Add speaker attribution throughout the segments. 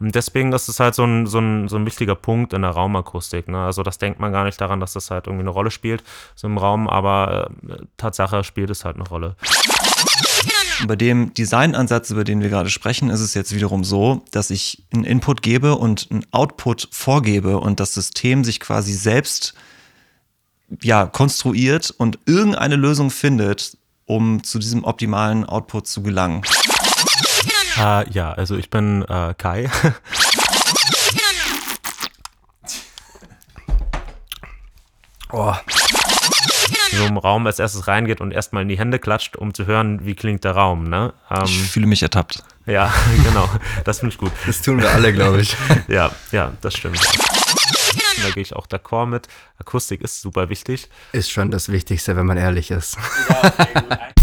Speaker 1: Und deswegen ist es halt so ein, so ein, so ein wichtiger Punkt in der Raumakustik. Ne? Also das denkt man gar nicht daran, dass das halt irgendwie eine Rolle spielt, so im Raum, aber äh, Tatsache spielt es halt eine Rolle.
Speaker 2: Bei dem Designansatz, über den wir gerade sprechen, ist es jetzt wiederum so, dass ich einen Input gebe und einen Output vorgebe und das System sich quasi selbst ja, konstruiert und irgendeine Lösung findet, um zu diesem optimalen Output zu gelangen.
Speaker 1: Äh, ja, also ich bin äh, Kai. oh. So im Raum als erstes reingeht und erstmal in die Hände klatscht, um zu hören, wie klingt der Raum. Ne?
Speaker 2: Ähm, ich fühle mich ertappt.
Speaker 1: Ja, genau. Das finde ich gut.
Speaker 3: Das tun wir alle, glaube ich.
Speaker 1: ja, ja, das stimmt. Da gehe ich auch d'accord mit. Akustik ist super wichtig.
Speaker 3: Ist schon das Wichtigste, wenn man ehrlich ist. Ja, okay, gut.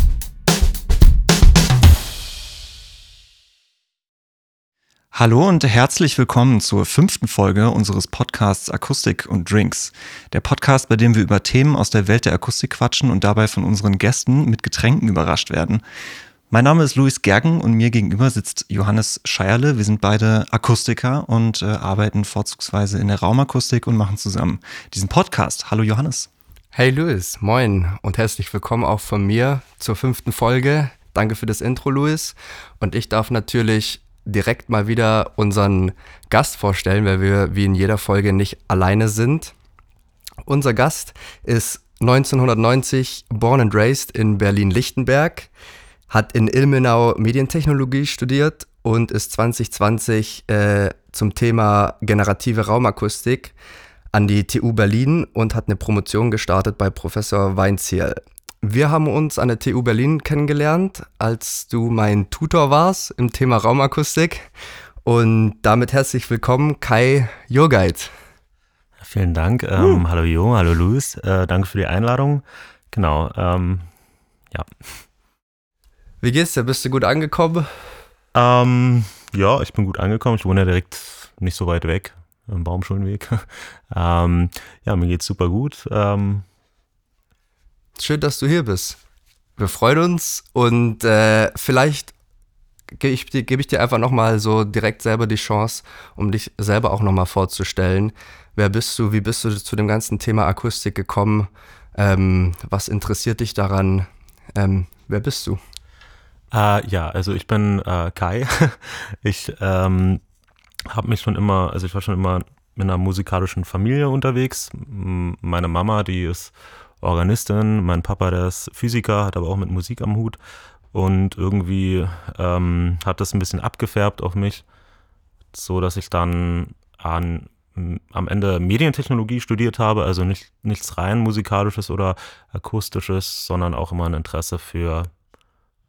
Speaker 2: Hallo und herzlich willkommen zur fünften Folge unseres Podcasts Akustik und Drinks. Der Podcast, bei dem wir über Themen aus der Welt der Akustik quatschen und dabei von unseren Gästen mit Getränken überrascht werden. Mein Name ist Luis Gergen und mir gegenüber sitzt Johannes Scheierle. Wir sind beide Akustiker und äh, arbeiten vorzugsweise in der Raumakustik und machen zusammen diesen Podcast. Hallo Johannes.
Speaker 3: Hey Luis, moin und herzlich willkommen auch von mir zur fünften Folge. Danke für das Intro, Luis. Und ich darf natürlich direkt mal wieder unseren Gast vorstellen, weil wir wie in jeder Folge nicht alleine sind. Unser Gast ist 1990 born and raised in Berlin-Lichtenberg, hat in Ilmenau Medientechnologie studiert und ist 2020 äh, zum Thema generative Raumakustik an die TU Berlin und hat eine Promotion gestartet bei Professor Weinziel. Wir haben uns an der TU Berlin kennengelernt, als du mein Tutor warst im Thema Raumakustik. Und damit herzlich willkommen, Kai Jurgeit.
Speaker 1: Vielen Dank. Ähm, uh. Hallo Jo, hallo Luis. Äh, danke für die Einladung. Genau, ähm, ja.
Speaker 3: Wie geht's dir? Bist du gut angekommen?
Speaker 1: Ähm, ja, ich bin gut angekommen. Ich wohne ja direkt nicht so weit weg, im Baumschulenweg. ähm, ja, mir geht's super gut.
Speaker 3: Schön, dass du hier bist. Wir freuen uns und äh, vielleicht gebe ich, geb ich dir einfach nochmal so direkt selber die Chance, um dich selber auch nochmal vorzustellen. Wer bist du? Wie bist du zu dem ganzen Thema Akustik gekommen? Ähm, was interessiert dich daran? Ähm, wer bist du?
Speaker 1: Äh, ja, also ich bin äh, Kai. ich ähm, habe mich schon immer, also ich war schon immer in einer musikalischen Familie unterwegs. Meine Mama, die ist Organistin, mein Papa, der ist Physiker, hat aber auch mit Musik am Hut und irgendwie ähm, hat das ein bisschen abgefärbt auf mich, so dass ich dann an, am Ende Medientechnologie studiert habe, also nicht, nichts rein musikalisches oder akustisches, sondern auch immer ein Interesse für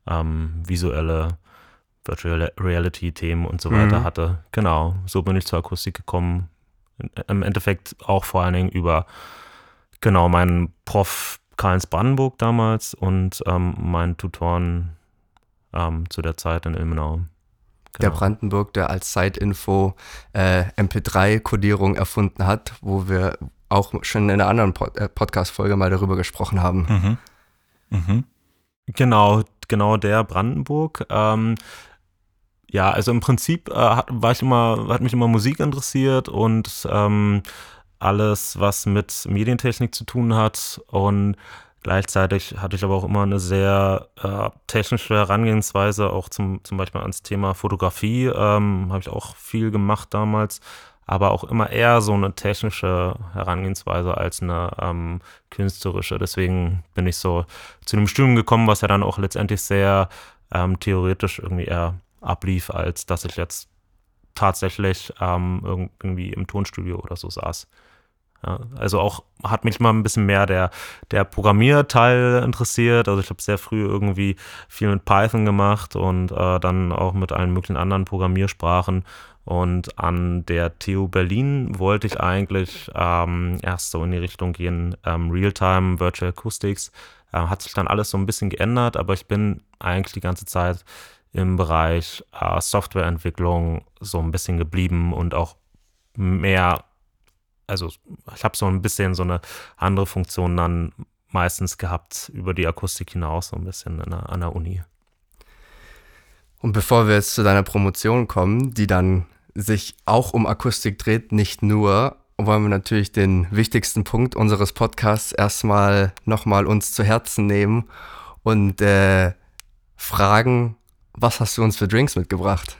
Speaker 1: ähm, visuelle Virtual Reality Themen und so weiter mhm. hatte. Genau, so bin ich zur Akustik gekommen. Im Endeffekt auch vor allen Dingen über Genau, mein Prof Karls Brandenburg damals und ähm, mein Tutoren ähm, zu der Zeit in Ilmenau. Genau.
Speaker 3: Der Brandenburg, der als Zeitinfo äh, MP3-Kodierung erfunden hat, wo wir auch schon in einer anderen Pod äh, Podcast-Folge mal darüber gesprochen haben.
Speaker 1: Mhm. Mhm. Genau, genau der Brandenburg. Ähm, ja, also im Prinzip äh, war ich immer, hat mich immer Musik interessiert und ähm, alles, was mit Medientechnik zu tun hat. Und gleichzeitig hatte ich aber auch immer eine sehr äh, technische Herangehensweise, auch zum, zum Beispiel ans Thema Fotografie. Ähm, Habe ich auch viel gemacht damals, aber auch immer eher so eine technische Herangehensweise als eine ähm, künstlerische. Deswegen bin ich so zu dem Studium gekommen, was ja dann auch letztendlich sehr ähm, theoretisch irgendwie eher ablief, als dass ich jetzt tatsächlich ähm, irgendwie im Tonstudio oder so saß. Ja, also auch hat mich mal ein bisschen mehr der, der Programmierteil interessiert. Also ich habe sehr früh irgendwie viel mit Python gemacht und äh, dann auch mit allen möglichen anderen Programmiersprachen. Und an der TU Berlin wollte ich eigentlich ähm, erst so in die Richtung gehen, ähm, Realtime, Virtual Acoustics. Äh, hat sich dann alles so ein bisschen geändert, aber ich bin eigentlich die ganze Zeit im Bereich äh, Softwareentwicklung so ein bisschen geblieben und auch mehr also ich habe so ein bisschen so eine andere Funktion dann meistens gehabt über die Akustik hinaus, so ein bisschen der, an der Uni.
Speaker 3: Und bevor wir jetzt zu deiner Promotion kommen, die dann sich auch um Akustik dreht, nicht nur, wollen wir natürlich den wichtigsten Punkt unseres Podcasts erstmal nochmal uns zu Herzen nehmen und äh, fragen, was hast du uns für Drinks mitgebracht?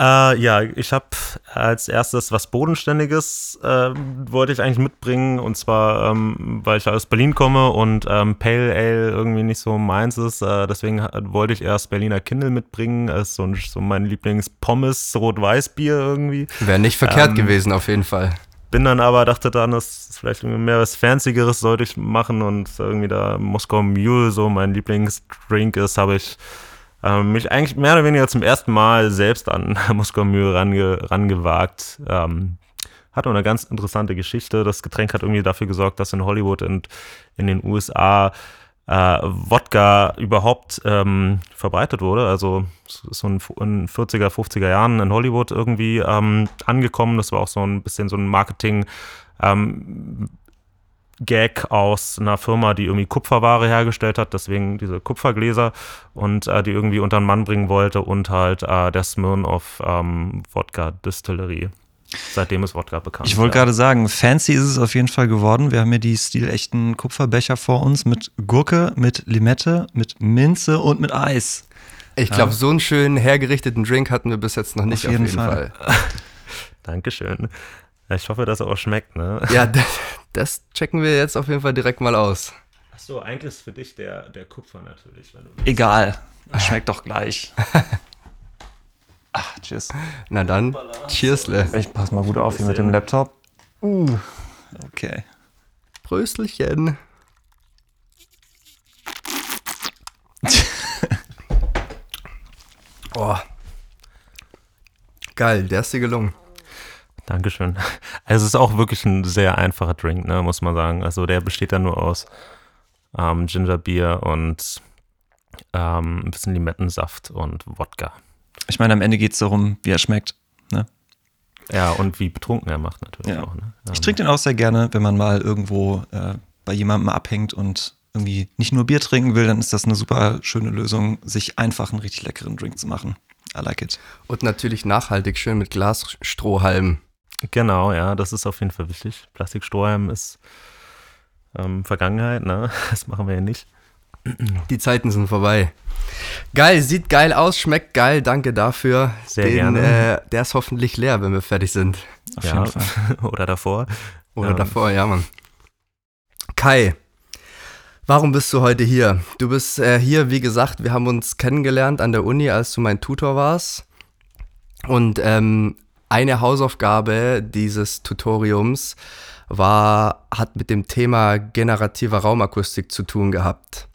Speaker 1: Äh, ja, ich habe als erstes was Bodenständiges, äh, wollte ich eigentlich mitbringen. Und zwar, ähm, weil ich aus Berlin komme und ähm, Pale Ale irgendwie nicht so meins ist. Äh, deswegen wollte ich erst Berliner Kindle mitbringen. Das ist so, so mein Lieblings-Pommes, Rot-Weiß-Bier irgendwie.
Speaker 3: Wäre nicht verkehrt ähm, gewesen, auf jeden Fall.
Speaker 1: Bin dann aber, dachte dann, das ist vielleicht mehr was Fancyeres sollte ich machen. Und irgendwie da Moskau Mule, so mein Lieblingsdrink ist, habe ich ähm, mich eigentlich mehr oder weniger zum ersten Mal selbst an Moskau Mühe range, rangewagt. Ähm, hat eine ganz interessante Geschichte. Das Getränk hat irgendwie dafür gesorgt, dass in Hollywood und in den USA äh, Wodka überhaupt ähm, verbreitet wurde. Also so in, in 40er, 50er Jahren in Hollywood irgendwie ähm, angekommen. Das war auch so ein bisschen so ein Marketing. Ähm, Gag aus einer Firma, die irgendwie Kupferware hergestellt hat, deswegen diese Kupfergläser und äh, die irgendwie unter den Mann bringen wollte und halt äh, der Smirnoff ähm, Wodka Distillerie. Seitdem ist Wodka bekannt.
Speaker 2: Ich wollte ja. gerade sagen, fancy ist es auf jeden Fall geworden. Wir haben hier die stilechten Kupferbecher vor uns mit Gurke, mit Limette, mit Minze und mit Eis.
Speaker 3: Ich glaube, ja. so einen schönen hergerichteten Drink hatten wir bis jetzt noch nicht auf jeden, auf jeden Fall. Fall.
Speaker 1: Dankeschön. Ich hoffe, dass er auch schmeckt, ne?
Speaker 3: Ja, das, das, checken wir jetzt auf jeden Fall direkt mal aus.
Speaker 1: Achso, eigentlich ist für dich der, der Kupfer natürlich.
Speaker 2: Egal, schmeckt doch gleich. Ach, cheers.
Speaker 3: Na dann, cheersle.
Speaker 2: Ich pass mal gut auf hier mit dem Laptop. Uh, okay.
Speaker 3: Pröstelchen. oh. Geil, der ist dir gelungen.
Speaker 1: Dankeschön. Also es ist auch wirklich ein sehr einfacher Drink, ne, muss man sagen. Also der besteht dann nur aus ähm, Gingerbier und ähm, ein bisschen Limettensaft und Wodka.
Speaker 2: Ich meine, am Ende geht es darum, wie er schmeckt. Ne?
Speaker 1: Ja, und wie betrunken er macht natürlich
Speaker 2: ja.
Speaker 1: auch. Ne?
Speaker 2: Ich ähm, trinke den auch sehr gerne, wenn man mal irgendwo äh, bei jemandem abhängt und irgendwie nicht nur Bier trinken will, dann ist das eine super schöne Lösung, sich einfach einen richtig leckeren Drink zu machen. I like it.
Speaker 3: Und natürlich nachhaltig schön mit Glasstrohhalmen.
Speaker 1: Genau, ja, das ist auf jeden Fall wichtig. Plastikstrohhalm ist ähm, Vergangenheit, ne? Das machen wir ja nicht.
Speaker 3: Die Zeiten sind vorbei. Geil, sieht geil aus, schmeckt geil, danke dafür.
Speaker 1: Sehr Den, gerne.
Speaker 3: Äh, der ist hoffentlich leer, wenn wir fertig sind.
Speaker 1: Auf ja. jeden Fall. Oder davor.
Speaker 3: Oder ähm. davor, ja, Mann. Kai, warum bist du heute hier? Du bist äh, hier, wie gesagt, wir haben uns kennengelernt an der Uni, als du mein Tutor warst. Und ähm, eine Hausaufgabe dieses Tutoriums war, hat mit dem Thema generative Raumakustik zu tun gehabt.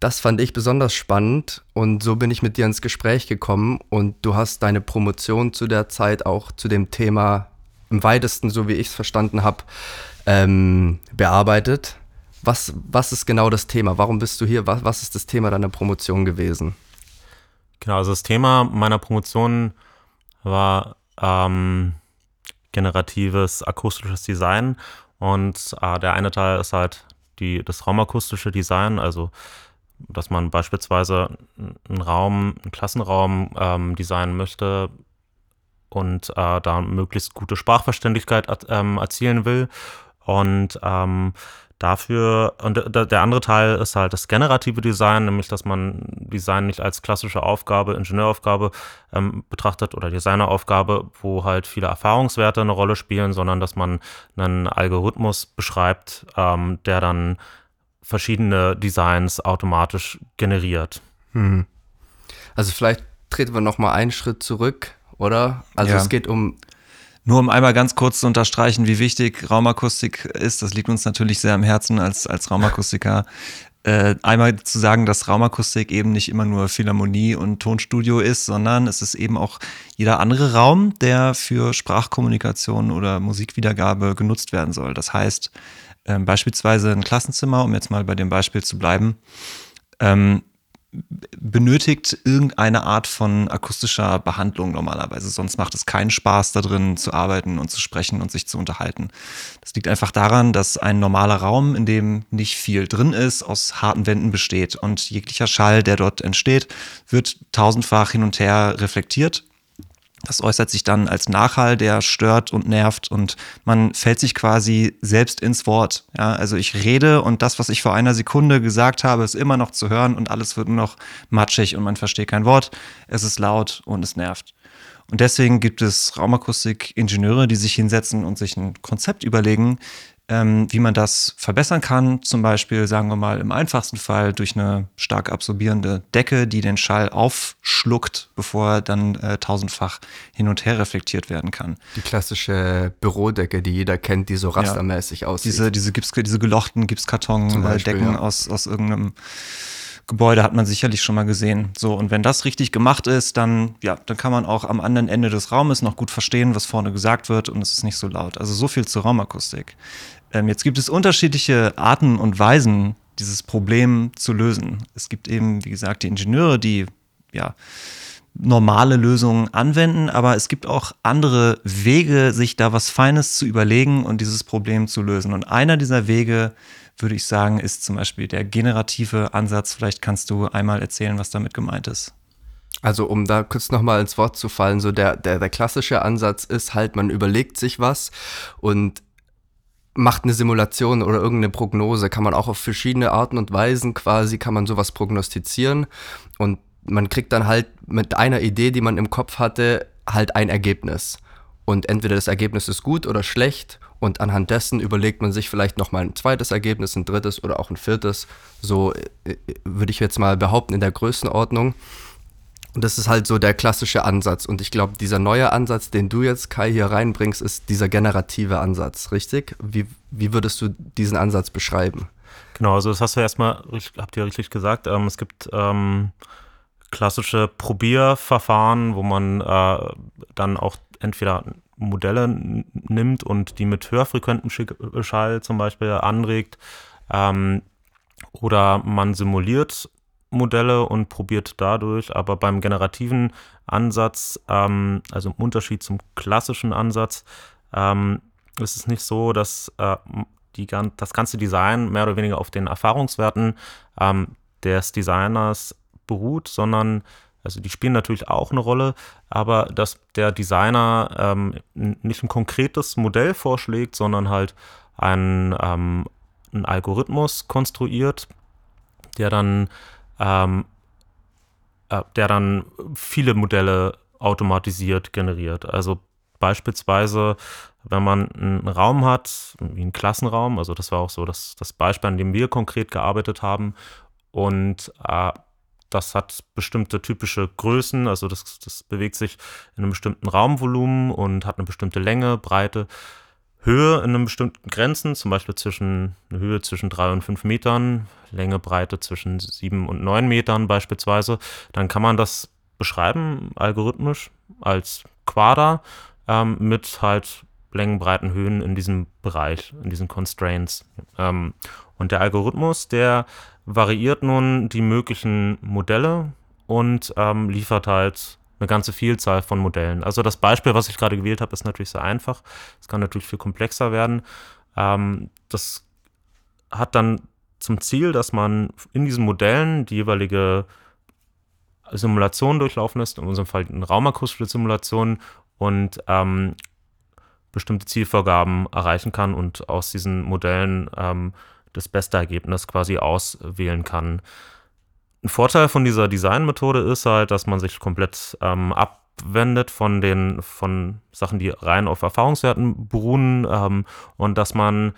Speaker 3: Das fand ich besonders spannend und so bin ich mit dir ins Gespräch gekommen und du hast deine Promotion zu der Zeit auch zu dem Thema im weitesten, so wie ich es verstanden habe, ähm, bearbeitet. Was, was ist genau das Thema? Warum bist du hier? Was, was ist das Thema deiner Promotion gewesen?
Speaker 1: Genau, also das Thema meiner Promotion war ähm, generatives akustisches Design. Und äh, der eine Teil ist halt die, das raumakustische Design, also dass man beispielsweise einen Raum, einen Klassenraum ähm, designen möchte und äh, da möglichst gute Sprachverständlichkeit ähm, erzielen will. Und ähm, dafür, und der andere Teil ist halt das generative Design, nämlich dass man Design nicht als klassische Aufgabe, Ingenieuraufgabe ähm, betrachtet oder Designeraufgabe, wo halt viele Erfahrungswerte eine Rolle spielen, sondern dass man einen Algorithmus beschreibt, ähm, der dann verschiedene Designs automatisch generiert.
Speaker 3: Hm. Also vielleicht treten wir noch mal einen Schritt zurück, oder? Also ja. es geht um
Speaker 2: nur um einmal ganz kurz zu unterstreichen, wie wichtig Raumakustik ist, das liegt uns natürlich sehr am Herzen als, als Raumakustiker. Äh, einmal zu sagen, dass Raumakustik eben nicht immer nur Philharmonie und Tonstudio ist, sondern es ist eben auch jeder andere Raum, der für Sprachkommunikation oder Musikwiedergabe genutzt werden soll. Das heißt, äh, beispielsweise ein Klassenzimmer, um jetzt mal bei dem Beispiel zu bleiben, ähm, benötigt irgendeine Art von akustischer Behandlung normalerweise. Sonst macht es keinen Spaß, da drin zu arbeiten und zu sprechen und sich zu unterhalten. Das liegt einfach daran, dass ein normaler Raum, in dem nicht viel drin ist, aus harten Wänden besteht. Und jeglicher Schall, der dort entsteht, wird tausendfach hin und her reflektiert. Das äußert sich dann als Nachhall, der stört und nervt und man fällt sich quasi selbst ins Wort. Ja, also ich rede und das, was ich vor einer Sekunde gesagt habe, ist immer noch zu hören und alles wird nur noch matschig und man versteht kein Wort. Es ist laut und es nervt. Und deswegen gibt es Raumakustik-Ingenieure, die sich hinsetzen und sich ein Konzept überlegen, ähm, wie man das verbessern kann. Zum Beispiel, sagen wir mal, im einfachsten Fall durch eine stark absorbierende Decke, die den Schall aufschluckt, bevor er dann äh, tausendfach hin und her reflektiert werden kann.
Speaker 3: Die klassische Bürodecke, die jeder kennt, die so rastermäßig ja, aussieht.
Speaker 2: Diese, diese, Gips, diese gelochten Gipskarton-Decken ja. aus, aus irgendeinem Gebäude hat man sicherlich schon mal gesehen. So, und wenn das richtig gemacht ist, dann, ja, dann kann man auch am anderen Ende des Raumes noch gut verstehen, was vorne gesagt wird und es ist nicht so laut. Also so viel zur Raumakustik. Ähm, jetzt gibt es unterschiedliche Arten und Weisen, dieses Problem zu lösen. Es gibt eben, wie gesagt, die Ingenieure, die ja normale Lösungen anwenden, aber es gibt auch andere Wege, sich da was Feines zu überlegen und dieses Problem zu lösen. Und einer dieser Wege, würde ich sagen, ist zum Beispiel der generative Ansatz. Vielleicht kannst du einmal erzählen, was damit gemeint ist.
Speaker 3: Also um da kurz nochmal ins Wort zu fallen, so der, der, der klassische Ansatz ist halt, man überlegt sich was und macht eine Simulation oder irgendeine Prognose, kann man auch auf verschiedene Arten und Weisen quasi, kann man sowas prognostizieren und man kriegt dann halt mit einer Idee, die man im Kopf hatte, halt ein Ergebnis. Und entweder das Ergebnis ist gut oder schlecht und anhand dessen überlegt man sich vielleicht nochmal ein zweites Ergebnis, ein drittes oder auch ein viertes. So äh, würde ich jetzt mal behaupten in der Größenordnung. Und das ist halt so der klassische Ansatz. Und ich glaube, dieser neue Ansatz, den du jetzt, Kai, hier reinbringst, ist dieser generative Ansatz, richtig? Wie, wie würdest du diesen Ansatz beschreiben?
Speaker 1: Genau, also das hast du erstmal, habt ihr richtig gesagt, ähm, es gibt ähm, klassische Probierverfahren, wo man äh, dann auch entweder Modelle nimmt und die mit höherfrequentem Schall zum Beispiel anregt ähm, oder man simuliert Modelle und probiert dadurch, aber beim generativen Ansatz, ähm, also im Unterschied zum klassischen Ansatz, ähm, ist es nicht so, dass äh, die, das ganze Design mehr oder weniger auf den Erfahrungswerten ähm, des Designers beruht, sondern also die spielen natürlich auch eine Rolle, aber dass der Designer ähm, nicht ein konkretes Modell vorschlägt, sondern halt einen, ähm, einen Algorithmus konstruiert, der dann ähm, äh, der dann viele Modelle automatisiert generiert. Also beispielsweise, wenn man einen Raum hat, wie einen Klassenraum, also das war auch so das, das Beispiel, an dem wir konkret gearbeitet haben, und äh, das hat bestimmte typische Größen, also das, das bewegt sich in einem bestimmten Raumvolumen und hat eine bestimmte Länge, Breite. Höhe in einem bestimmten Grenzen, zum Beispiel zwischen eine Höhe zwischen drei und fünf Metern, Länge, Breite zwischen sieben und neun Metern beispielsweise, dann kann man das beschreiben, algorithmisch, als Quader ähm, mit halt Längen, Breiten, Höhen in diesem Bereich, in diesen Constraints. Ähm, und der Algorithmus, der variiert nun die möglichen Modelle und ähm, liefert halt eine ganze Vielzahl von Modellen. Also das Beispiel, was ich gerade gewählt habe, ist natürlich sehr einfach. Es kann natürlich viel komplexer werden. Ähm, das hat dann zum Ziel, dass man in diesen Modellen die jeweilige Simulation durchlaufen lässt, in unserem Fall eine raumakustische Simulation und ähm, bestimmte Zielvorgaben erreichen kann und aus diesen Modellen ähm, das beste Ergebnis quasi auswählen kann. Ein Vorteil von dieser Designmethode ist halt, dass man sich komplett ähm, abwendet von den von Sachen, die rein auf Erfahrungswerten beruhen ähm, und dass man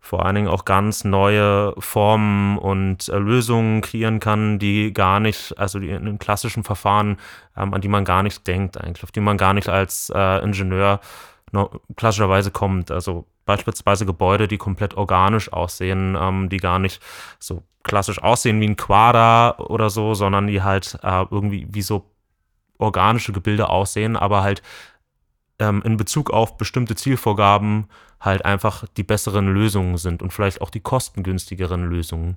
Speaker 1: vor allen Dingen auch ganz neue Formen und äh, Lösungen kreieren kann, die gar nicht, also die in einem klassischen Verfahren, ähm, an die man gar nicht denkt eigentlich, auf die man gar nicht als äh, Ingenieur no, klassischerweise kommt. Also beispielsweise Gebäude, die komplett organisch aussehen, ähm, die gar nicht so klassisch aussehen wie ein Quader oder so, sondern die halt äh, irgendwie wie so organische Gebilde aussehen, aber halt ähm, in Bezug auf bestimmte Zielvorgaben halt einfach die besseren Lösungen sind und vielleicht auch die kostengünstigeren Lösungen.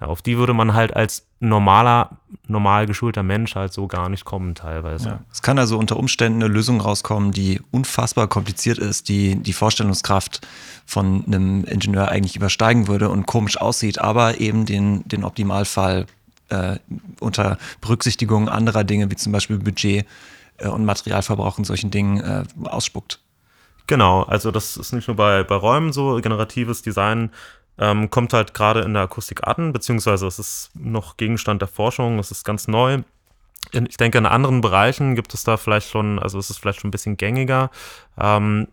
Speaker 1: Ja, auf die würde man halt als normaler, normal geschulter Mensch halt so gar nicht kommen teilweise. Ja.
Speaker 2: Es kann also unter Umständen eine Lösung rauskommen, die unfassbar kompliziert ist, die die Vorstellungskraft von einem Ingenieur eigentlich übersteigen würde und komisch aussieht, aber eben den, den Optimalfall äh, unter Berücksichtigung anderer Dinge wie zum Beispiel Budget äh, und Materialverbrauch in solchen Dingen äh, ausspuckt.
Speaker 1: Genau, also das ist nicht nur bei, bei Räumen so, generatives Design ähm, kommt halt gerade in der Akustik an, beziehungsweise es ist noch Gegenstand der Forschung, es ist ganz neu. Ich denke, in anderen Bereichen gibt es da vielleicht schon, also es ist vielleicht schon ein bisschen gängiger. Ähm,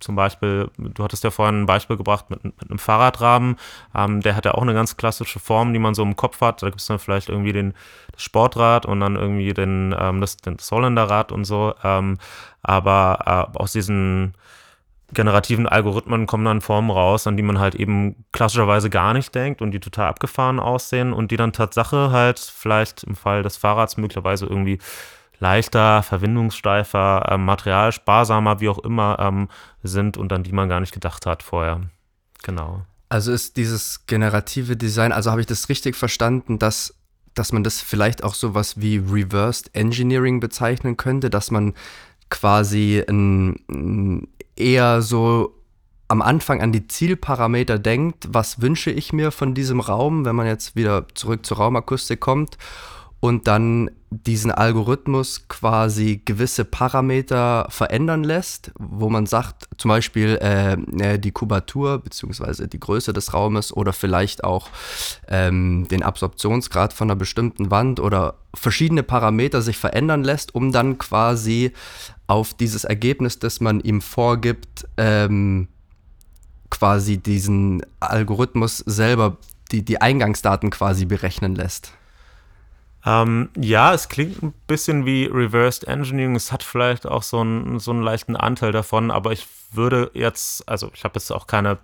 Speaker 1: zum Beispiel, du hattest ja vorhin ein Beispiel gebracht mit, mit einem Fahrradrahmen. Ähm, der hat ja auch eine ganz klassische Form, die man so im Kopf hat. Da gibt es dann vielleicht irgendwie den, das Sportrad und dann irgendwie den, ähm, das, das Holländerrad und so. Ähm, aber äh, aus diesen generativen Algorithmen kommen dann Formen raus, an die man halt eben klassischerweise gar nicht denkt und die total abgefahren aussehen und die dann Tatsache halt vielleicht im Fall des Fahrrads möglicherweise irgendwie leichter, verwindungssteifer, ähm, materialsparsamer, wie auch immer ähm, sind und an die man gar nicht gedacht hat vorher. Genau.
Speaker 3: Also ist dieses generative Design, also habe ich das richtig verstanden, dass, dass man das vielleicht auch so was wie Reversed Engineering bezeichnen könnte, dass man quasi ein, eher so am Anfang an die Zielparameter denkt, was wünsche ich mir von diesem Raum, wenn man jetzt wieder zurück zur Raumakustik kommt und dann diesen Algorithmus quasi gewisse Parameter verändern lässt, wo man sagt, zum Beispiel äh, äh die Kubatur bzw. die Größe des Raumes oder vielleicht auch ähm, den Absorptionsgrad von einer bestimmten Wand oder verschiedene Parameter sich verändern lässt, um dann quasi auf dieses Ergebnis, das man ihm vorgibt, ähm, quasi diesen Algorithmus selber, die, die Eingangsdaten quasi berechnen lässt.
Speaker 1: Ähm, ja, es klingt ein bisschen wie Reversed Engineering. Es hat vielleicht auch so einen, so einen leichten Anteil davon, aber ich würde jetzt, also ich habe jetzt auch keine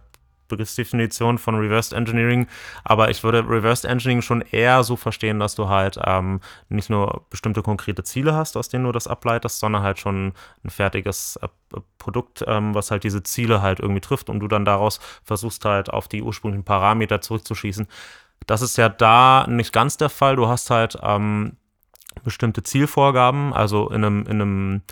Speaker 1: Begriffsdefinition von Reversed Engineering, aber ich würde Reversed Engineering schon eher so verstehen, dass du halt ähm, nicht nur bestimmte konkrete Ziele hast, aus denen du das ableitest, sondern halt schon ein fertiges äh, Produkt, ähm, was halt diese Ziele halt irgendwie trifft und du dann daraus versuchst halt auf die ursprünglichen Parameter zurückzuschießen. Das ist ja da nicht ganz der Fall. Du hast halt ähm, bestimmte Zielvorgaben. Also in einem, in einem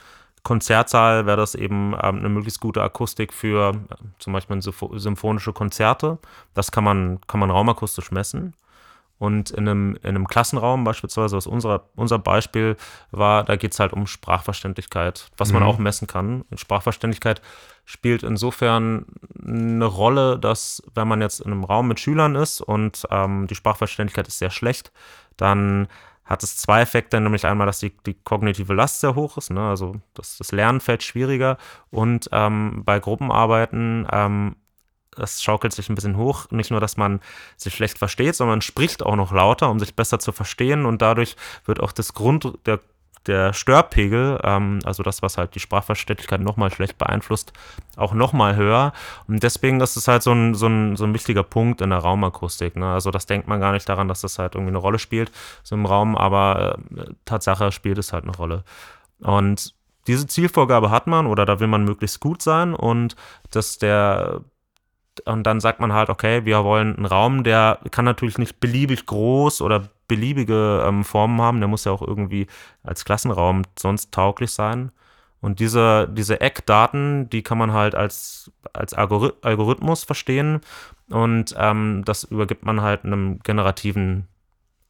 Speaker 1: Konzertsaal wäre das eben ähm, eine möglichst gute Akustik für äh, zum Beispiel symphonische Konzerte. Das kann man, kann man raumakustisch messen. Und in einem, in einem Klassenraum beispielsweise, was unser, unser Beispiel war, da geht es halt um Sprachverständlichkeit, was man mhm. auch messen kann. Sprachverständlichkeit spielt insofern eine Rolle, dass wenn man jetzt in einem Raum mit Schülern ist und ähm, die Sprachverständlichkeit ist sehr schlecht, dann hat es zwei Effekte, nämlich einmal, dass die, die kognitive Last sehr hoch ist, ne? also das, das Lernen fällt schwieriger und ähm, bei Gruppenarbeiten ähm, das schaukelt sich ein bisschen hoch. Nicht nur, dass man sich schlecht versteht, sondern man spricht auch noch lauter, um sich besser zu verstehen. Und dadurch wird auch das Grund, der, der Störpegel, ähm, also das, was halt die Sprachverständlichkeit nochmal schlecht beeinflusst, auch nochmal höher. Und deswegen ist es halt so ein, so ein, so ein wichtiger Punkt in der Raumakustik. Ne? Also das denkt man gar nicht daran, dass das halt irgendwie eine Rolle spielt, so im Raum, aber äh, Tatsache spielt es halt eine Rolle. Und diese Zielvorgabe hat man oder da will man möglichst gut sein und dass der und dann sagt man halt, okay, wir wollen einen Raum, der kann natürlich nicht beliebig groß oder beliebige ähm, Formen haben, der muss ja auch irgendwie als Klassenraum sonst tauglich sein. Und diese, diese Eckdaten, die kann man halt als, als Algorithmus verstehen und ähm, das übergibt man halt einem generativen,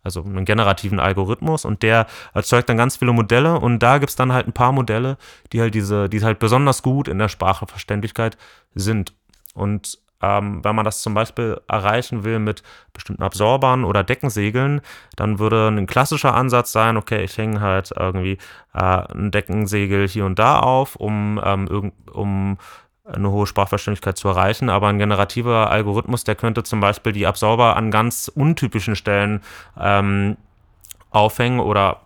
Speaker 1: also einem generativen Algorithmus und der erzeugt dann ganz viele Modelle und da gibt es dann halt ein paar Modelle, die halt diese, die halt besonders gut in der Sprachverständlichkeit sind. Und ähm, wenn man das zum Beispiel erreichen will mit bestimmten Absorbern oder Deckensegeln, dann würde ein klassischer Ansatz sein, okay, ich hänge halt irgendwie äh, ein Deckensegel hier und da auf, um, ähm, um eine hohe Sprachverständlichkeit zu erreichen, aber ein generativer Algorithmus, der könnte zum Beispiel die Absorber an ganz untypischen Stellen ähm, aufhängen oder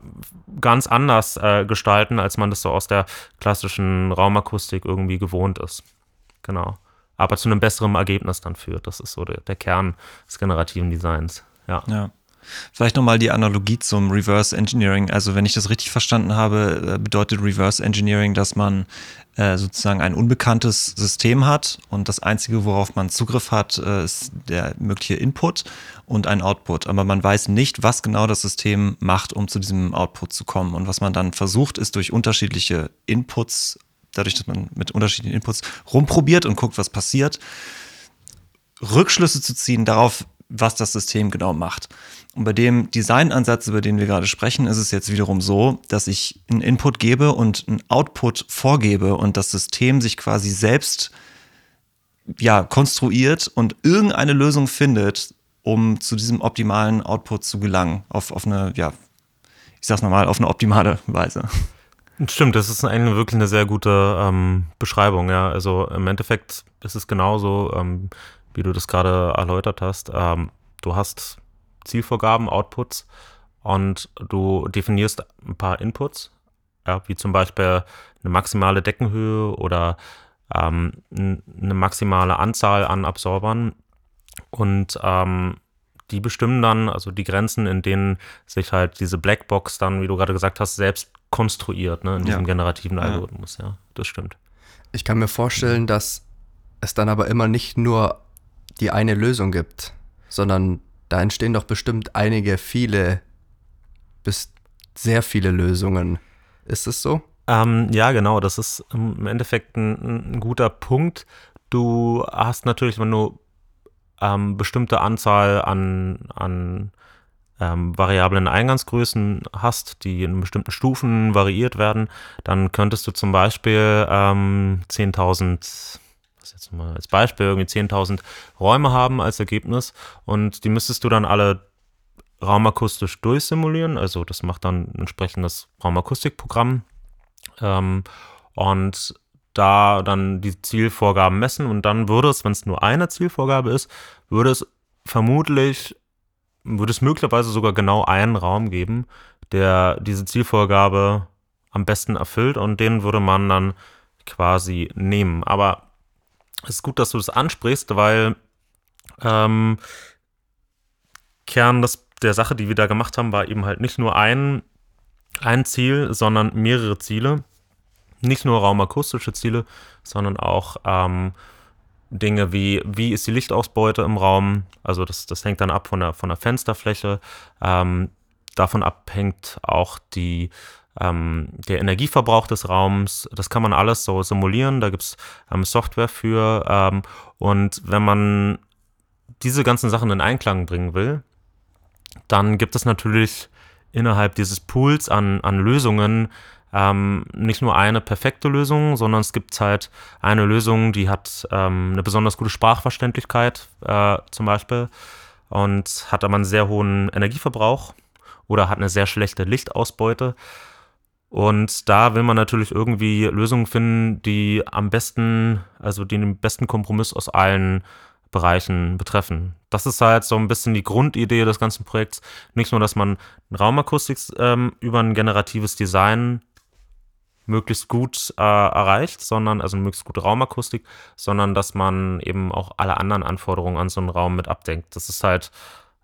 Speaker 1: ganz anders äh, gestalten, als man das so aus der klassischen Raumakustik irgendwie gewohnt ist. Genau aber zu einem besseren Ergebnis dann führt. Das ist so der, der Kern des generativen Designs. Ja.
Speaker 2: ja. Vielleicht nochmal die Analogie zum Reverse Engineering. Also wenn ich das richtig verstanden habe, äh, bedeutet Reverse Engineering, dass man äh, sozusagen ein unbekanntes System hat und das Einzige, worauf man Zugriff hat, äh, ist der mögliche Input und ein Output. Aber man weiß nicht, was genau das System macht, um zu diesem Output zu kommen. Und was man dann versucht, ist durch unterschiedliche Inputs dadurch, dass man mit unterschiedlichen Inputs rumprobiert und guckt, was passiert, Rückschlüsse zu ziehen darauf, was das System genau macht. Und bei dem Designansatz, über den wir gerade sprechen, ist es jetzt wiederum so, dass ich einen Input gebe und einen Output vorgebe und das System sich quasi selbst ja, konstruiert und irgendeine Lösung findet, um zu diesem optimalen Output zu gelangen. Auf, auf eine, ja, ich sag's nochmal, auf eine optimale Weise.
Speaker 1: Stimmt, das ist eigentlich wirklich eine sehr gute ähm, Beschreibung, ja. Also im Endeffekt ist es genauso, ähm, wie du das gerade erläutert hast. Ähm, du hast Zielvorgaben, Outputs und du definierst ein paar Inputs, ja, wie zum Beispiel eine maximale Deckenhöhe oder ähm, eine maximale Anzahl an Absorbern und ähm, die bestimmen dann, also die Grenzen, in denen sich halt diese Blackbox dann, wie du gerade gesagt hast, selbst konstruiert, ne, in diesem ja. generativen Algorithmus, ja. ja, das stimmt.
Speaker 3: Ich kann mir vorstellen, dass es dann aber immer nicht nur die eine Lösung gibt, sondern da entstehen doch bestimmt einige, viele, bis sehr viele Lösungen. Ist es so?
Speaker 1: Ähm, ja, genau. Das ist im Endeffekt ein, ein, guter Punkt. Du hast natürlich, wenn du ähm, bestimmte Anzahl an, an ähm, variablen Eingangsgrößen hast, die in bestimmten Stufen variiert werden, dann könntest du zum Beispiel ähm, 10.000 jetzt mal als Beispiel, irgendwie 10.000 Räume haben als Ergebnis und die müsstest du dann alle raumakustisch durchsimulieren. Also das macht dann ein entsprechendes Raumakustikprogramm ähm, und da dann die Zielvorgaben messen und dann würde es, wenn es nur eine Zielvorgabe ist, würde es vermutlich, würde es möglicherweise sogar genau einen Raum geben, der diese Zielvorgabe am besten erfüllt und den würde man dann quasi nehmen. Aber es ist gut, dass du das ansprichst, weil ähm, Kern des, der Sache, die wir da gemacht haben, war eben halt nicht nur ein, ein Ziel, sondern mehrere Ziele. Nicht nur raumakustische Ziele, sondern auch ähm, Dinge wie, wie ist die Lichtausbeute im Raum? Also das, das hängt dann ab von der, von der Fensterfläche. Ähm, davon abhängt auch die ähm, der Energieverbrauch des Raums, das kann man alles so simulieren, da gibt es ähm, Software für. Ähm, und wenn man diese ganzen Sachen in Einklang bringen will, dann gibt es natürlich innerhalb dieses Pools an, an Lösungen ähm, nicht nur eine perfekte Lösung, sondern es gibt halt eine Lösung, die hat ähm, eine besonders gute Sprachverständlichkeit äh, zum Beispiel und hat aber einen sehr hohen Energieverbrauch oder hat eine sehr schlechte Lichtausbeute. Und da will man natürlich irgendwie Lösungen finden, die am besten, also die den besten Kompromiss aus allen Bereichen betreffen. Das ist halt so ein bisschen die Grundidee des ganzen Projekts. Nicht nur, dass man Raumakustik ähm, über ein generatives Design möglichst gut äh, erreicht, sondern, also möglichst gute Raumakustik, sondern dass man eben auch alle anderen Anforderungen an so einen Raum mit abdenkt. Das ist halt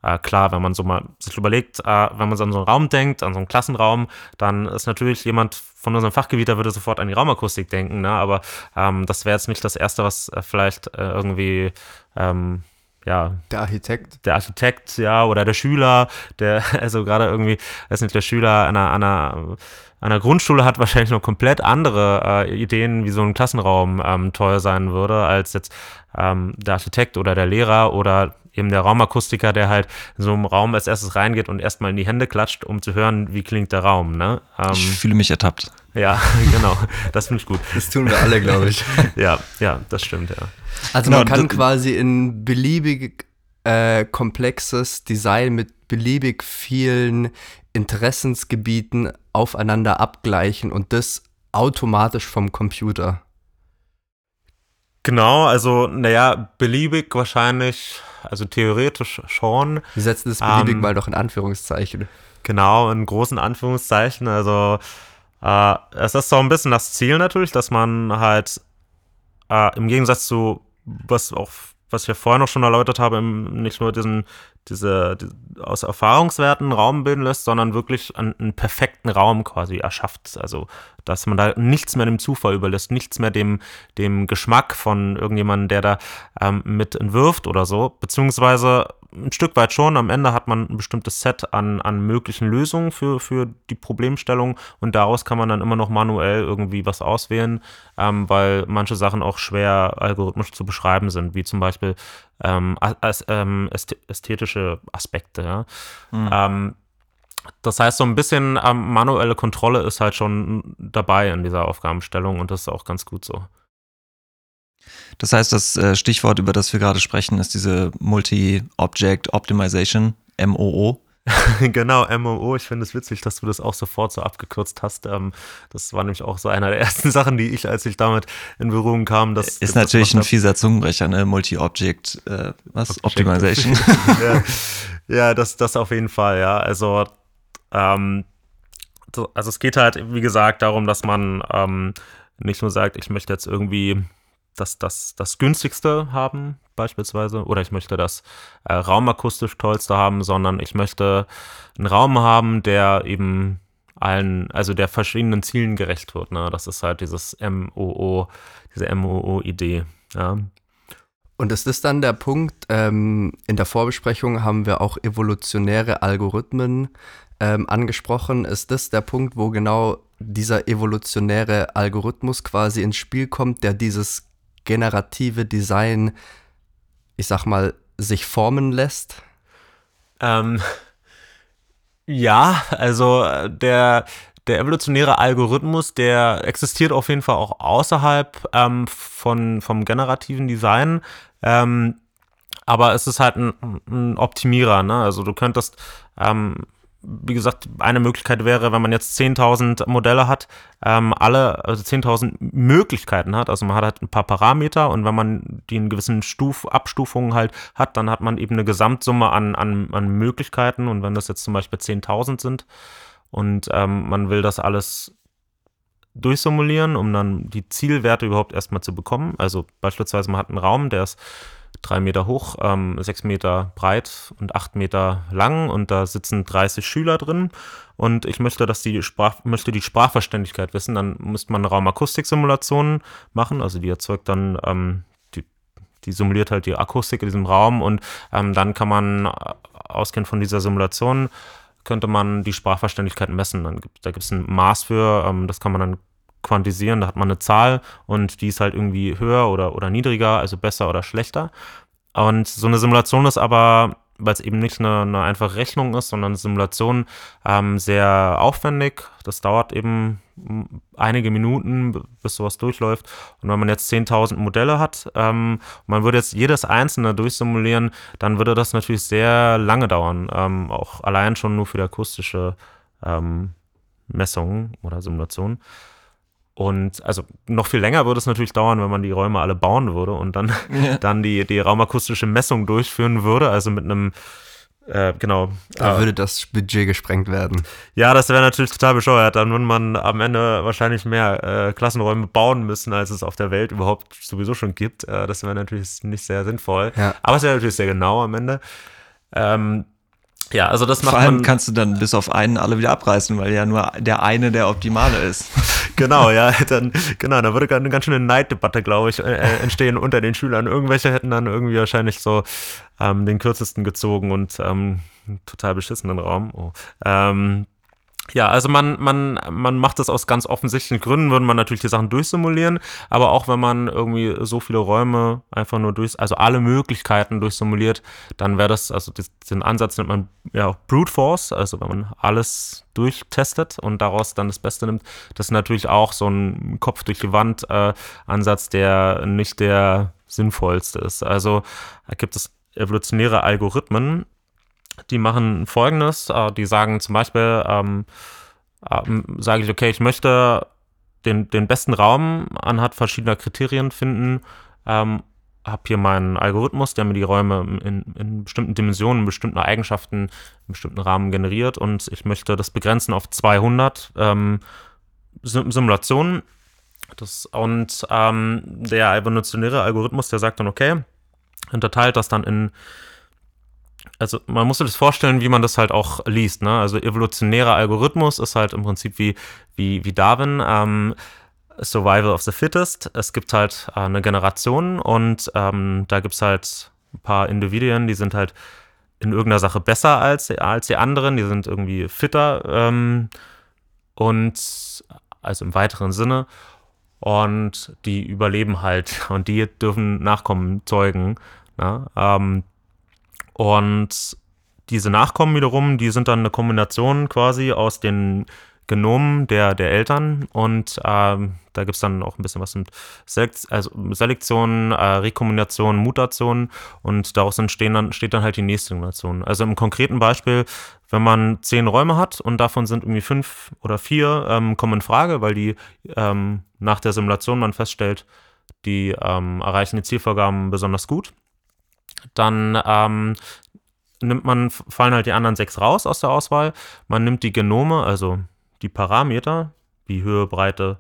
Speaker 1: äh, klar, wenn man so mal sich überlegt, äh, wenn man so an so einen Raum denkt, an so einen Klassenraum, dann ist natürlich jemand von unserem Fachgebiet, der würde sofort an die Raumakustik denken, ne? aber ähm, das wäre jetzt nicht das Erste, was äh, vielleicht äh, irgendwie ähm, ja.
Speaker 3: Der Architekt.
Speaker 1: Der Architekt, ja, oder der Schüler, der, also gerade irgendwie, weiß nicht, der Schüler einer, einer, einer Grundschule hat wahrscheinlich noch komplett andere äh, Ideen, wie so ein Klassenraum ähm, toll sein würde, als jetzt ähm, der Architekt oder der Lehrer oder eben der Raumakustiker, der halt in so einem Raum als erstes reingeht und erstmal in die Hände klatscht, um zu hören, wie klingt der Raum. Ne?
Speaker 2: Ähm, ich fühle mich ertappt.
Speaker 1: Ja, genau. Das finde ich gut.
Speaker 3: Das tun wir alle, glaube ich.
Speaker 1: ja, ja, das stimmt, ja.
Speaker 3: Also man genau, kann quasi in beliebig äh, komplexes Design mit beliebig vielen Interessensgebieten aufeinander abgleichen und das automatisch vom Computer.
Speaker 1: Genau, also naja, beliebig wahrscheinlich also theoretisch schon.
Speaker 3: Wir setzen das beliebig ähm, mal doch in Anführungszeichen.
Speaker 1: Genau, in großen Anführungszeichen. Also äh, es ist so ein bisschen das Ziel natürlich, dass man halt äh, im Gegensatz zu was auch was ja vorher noch schon erläutert habe, nicht nur diesen, diese, die, aus Erfahrungswerten Raum bilden lässt, sondern wirklich einen, einen, perfekten Raum quasi erschafft. Also, dass man da nichts mehr dem Zufall überlässt, nichts mehr dem, dem Geschmack von irgendjemandem, der da ähm, mit entwirft oder so. Beziehungsweise, ein Stück weit schon. Am Ende hat man ein bestimmtes Set an, an möglichen Lösungen für, für die Problemstellung und daraus kann man dann immer noch manuell irgendwie was auswählen, ähm, weil manche Sachen auch schwer algorithmisch zu beschreiben sind, wie zum Beispiel ähm, as, ähm, ästhetische Aspekte. Ja? Mhm. Ähm, das heißt, so ein bisschen ähm, manuelle Kontrolle ist halt schon dabei in dieser Aufgabenstellung und das ist auch ganz gut so.
Speaker 2: Das heißt, das äh, Stichwort, über das wir gerade sprechen, ist diese Multi-Object Optimization, MOO.
Speaker 1: genau, MOO. Ich finde es witzig, dass du das auch sofort so abgekürzt hast. Ähm, das war nämlich auch so einer der ersten Sachen, die ich, als ich damit in Berührung kam, das
Speaker 2: ist natürlich ein fieser Zungenbrecher, ne? Multi-Object, äh, was? Object Optimization.
Speaker 1: ja, ja, das, das auf jeden Fall, ja. Also ähm, also es geht halt, wie gesagt, darum, dass man ähm, nicht nur sagt, ich möchte jetzt irgendwie das, das, das günstigste haben, beispielsweise, oder ich möchte das äh, raumakustisch tollste haben, sondern ich möchte einen Raum haben, der eben allen, also der verschiedenen Zielen gerecht wird. Ne? Das ist halt dieses MOO, diese MOO-Idee. Ja.
Speaker 3: Und ist das dann der Punkt, ähm, in der Vorbesprechung haben wir auch evolutionäre Algorithmen ähm, angesprochen. Ist das der Punkt, wo genau dieser evolutionäre Algorithmus quasi ins Spiel kommt, der dieses generative Design, ich sag mal, sich formen lässt?
Speaker 1: Ähm, ja, also äh, der, der evolutionäre Algorithmus, der existiert auf jeden Fall auch außerhalb ähm, von, vom generativen Design. Ähm, aber es ist halt ein, ein Optimierer. Ne? Also du könntest ähm, wie gesagt, eine Möglichkeit wäre, wenn man jetzt 10.000 Modelle hat, ähm, alle, also 10.000 Möglichkeiten hat, also man hat halt ein paar Parameter und wenn man die in gewissen Stuf, Abstufungen halt hat, dann hat man eben eine Gesamtsumme an, an, an Möglichkeiten. Und wenn das jetzt zum Beispiel 10.000 sind und ähm, man will das alles durchsimulieren, um dann die Zielwerte überhaupt erstmal zu bekommen, also beispielsweise man hat einen Raum, der ist drei Meter hoch, ähm, sechs Meter breit und acht Meter lang. Und da sitzen 30 Schüler drin. Und ich möchte, dass die Sprach, möchte die Sprachverständlichkeit wissen, dann müsste man eine Raumakustiksimulation machen, also die erzeugt dann, ähm, die, die simuliert halt die Akustik in diesem Raum. Und ähm, dann kann man äh, ausgehend von dieser Simulation könnte man die Sprachverständlichkeit messen. Dann gibt, da gibt es ein Maß für, ähm, das kann man dann quantisieren. Da hat man eine Zahl und die ist halt irgendwie höher oder, oder niedriger, also besser oder schlechter. Und so eine Simulation ist aber, weil es eben nicht eine, eine einfache Rechnung ist, sondern eine Simulation ähm, sehr aufwendig. Das dauert eben einige Minuten, bis sowas durchläuft. Und wenn man jetzt 10.000 Modelle hat, ähm, man würde jetzt jedes einzelne durchsimulieren, dann würde das natürlich sehr lange dauern. Ähm, auch allein schon nur für die akustische ähm, Messung oder Simulation. Und also noch viel länger würde es natürlich dauern, wenn man die Räume alle bauen würde und dann, ja. dann die, die raumakustische Messung durchführen würde, also mit einem äh, genau.
Speaker 3: Da äh, würde das Budget gesprengt werden.
Speaker 1: Ja, das wäre natürlich total bescheuert. Dann würde man am Ende wahrscheinlich mehr äh, Klassenräume bauen müssen, als es auf der Welt überhaupt sowieso schon gibt. Äh, das wäre natürlich nicht sehr sinnvoll. Ja. Aber es wäre natürlich sehr genau am Ende. Ähm, ja, also das macht
Speaker 2: Vor allem kannst du dann bis auf einen alle wieder abreißen, weil ja nur der eine der optimale ist.
Speaker 1: genau, ja, dann genau, da würde eine ganz schöne Neiddebatte, glaube ich, äh, entstehen unter den Schülern. Irgendwelche hätten dann irgendwie wahrscheinlich so ähm, den kürzesten gezogen und ähm, total beschissenen Raum. Oh. Ähm, ja, also man, man, man macht das aus ganz offensichtlichen Gründen, würde man natürlich die Sachen durchsimulieren, aber auch wenn man irgendwie so viele Räume einfach nur durch, also alle Möglichkeiten durchsimuliert, dann wäre das, also den Ansatz nennt man ja auch Brute Force, also wenn man alles durchtestet und daraus dann das Beste nimmt, das ist natürlich auch so ein Kopf durch die Wand äh, Ansatz, der nicht der sinnvollste ist. Also gibt es evolutionäre Algorithmen, die machen folgendes, äh, die sagen zum Beispiel, ähm, äh, sage ich, okay, ich möchte den, den besten Raum anhand verschiedener Kriterien finden, ähm, habe hier meinen Algorithmus, der mir die Räume in, in, bestimmten Dimensionen, in bestimmten Eigenschaften, in bestimmten Rahmen generiert und ich möchte das begrenzen auf 200 ähm, Simulationen. Das, und ähm, der evolutionäre Algorithmus, der sagt dann, okay, unterteilt das dann in also man muss sich das vorstellen, wie man das halt auch liest. Ne? Also evolutionärer Algorithmus ist halt im Prinzip wie, wie, wie Darwin. Ähm, Survival of the Fittest. Es gibt halt äh, eine Generation und ähm, da gibt es halt ein paar Individuen, die sind halt in irgendeiner Sache besser als, als die anderen, die sind irgendwie fitter ähm, und also im weiteren Sinne und die überleben halt und die dürfen Nachkommen zeugen. Na? Ähm, und diese Nachkommen wiederum, die sind dann eine Kombination quasi aus den Genomen der, der Eltern. Und ähm, da gibt es dann auch ein bisschen was mit Selekt also Selektion, äh, Rekombination, Mutation. Und daraus entstehen dann, steht dann halt die nächste Generation. Also im konkreten Beispiel, wenn man zehn Räume hat und davon sind irgendwie fünf oder vier ähm, kommen in Frage, weil die ähm, nach der Simulation man feststellt, die ähm, erreichen die Zielvorgaben besonders gut, dann ähm, nimmt man, fallen halt die anderen sechs raus aus der Auswahl. Man nimmt die Genome, also die Parameter, wie Höhe, Breite,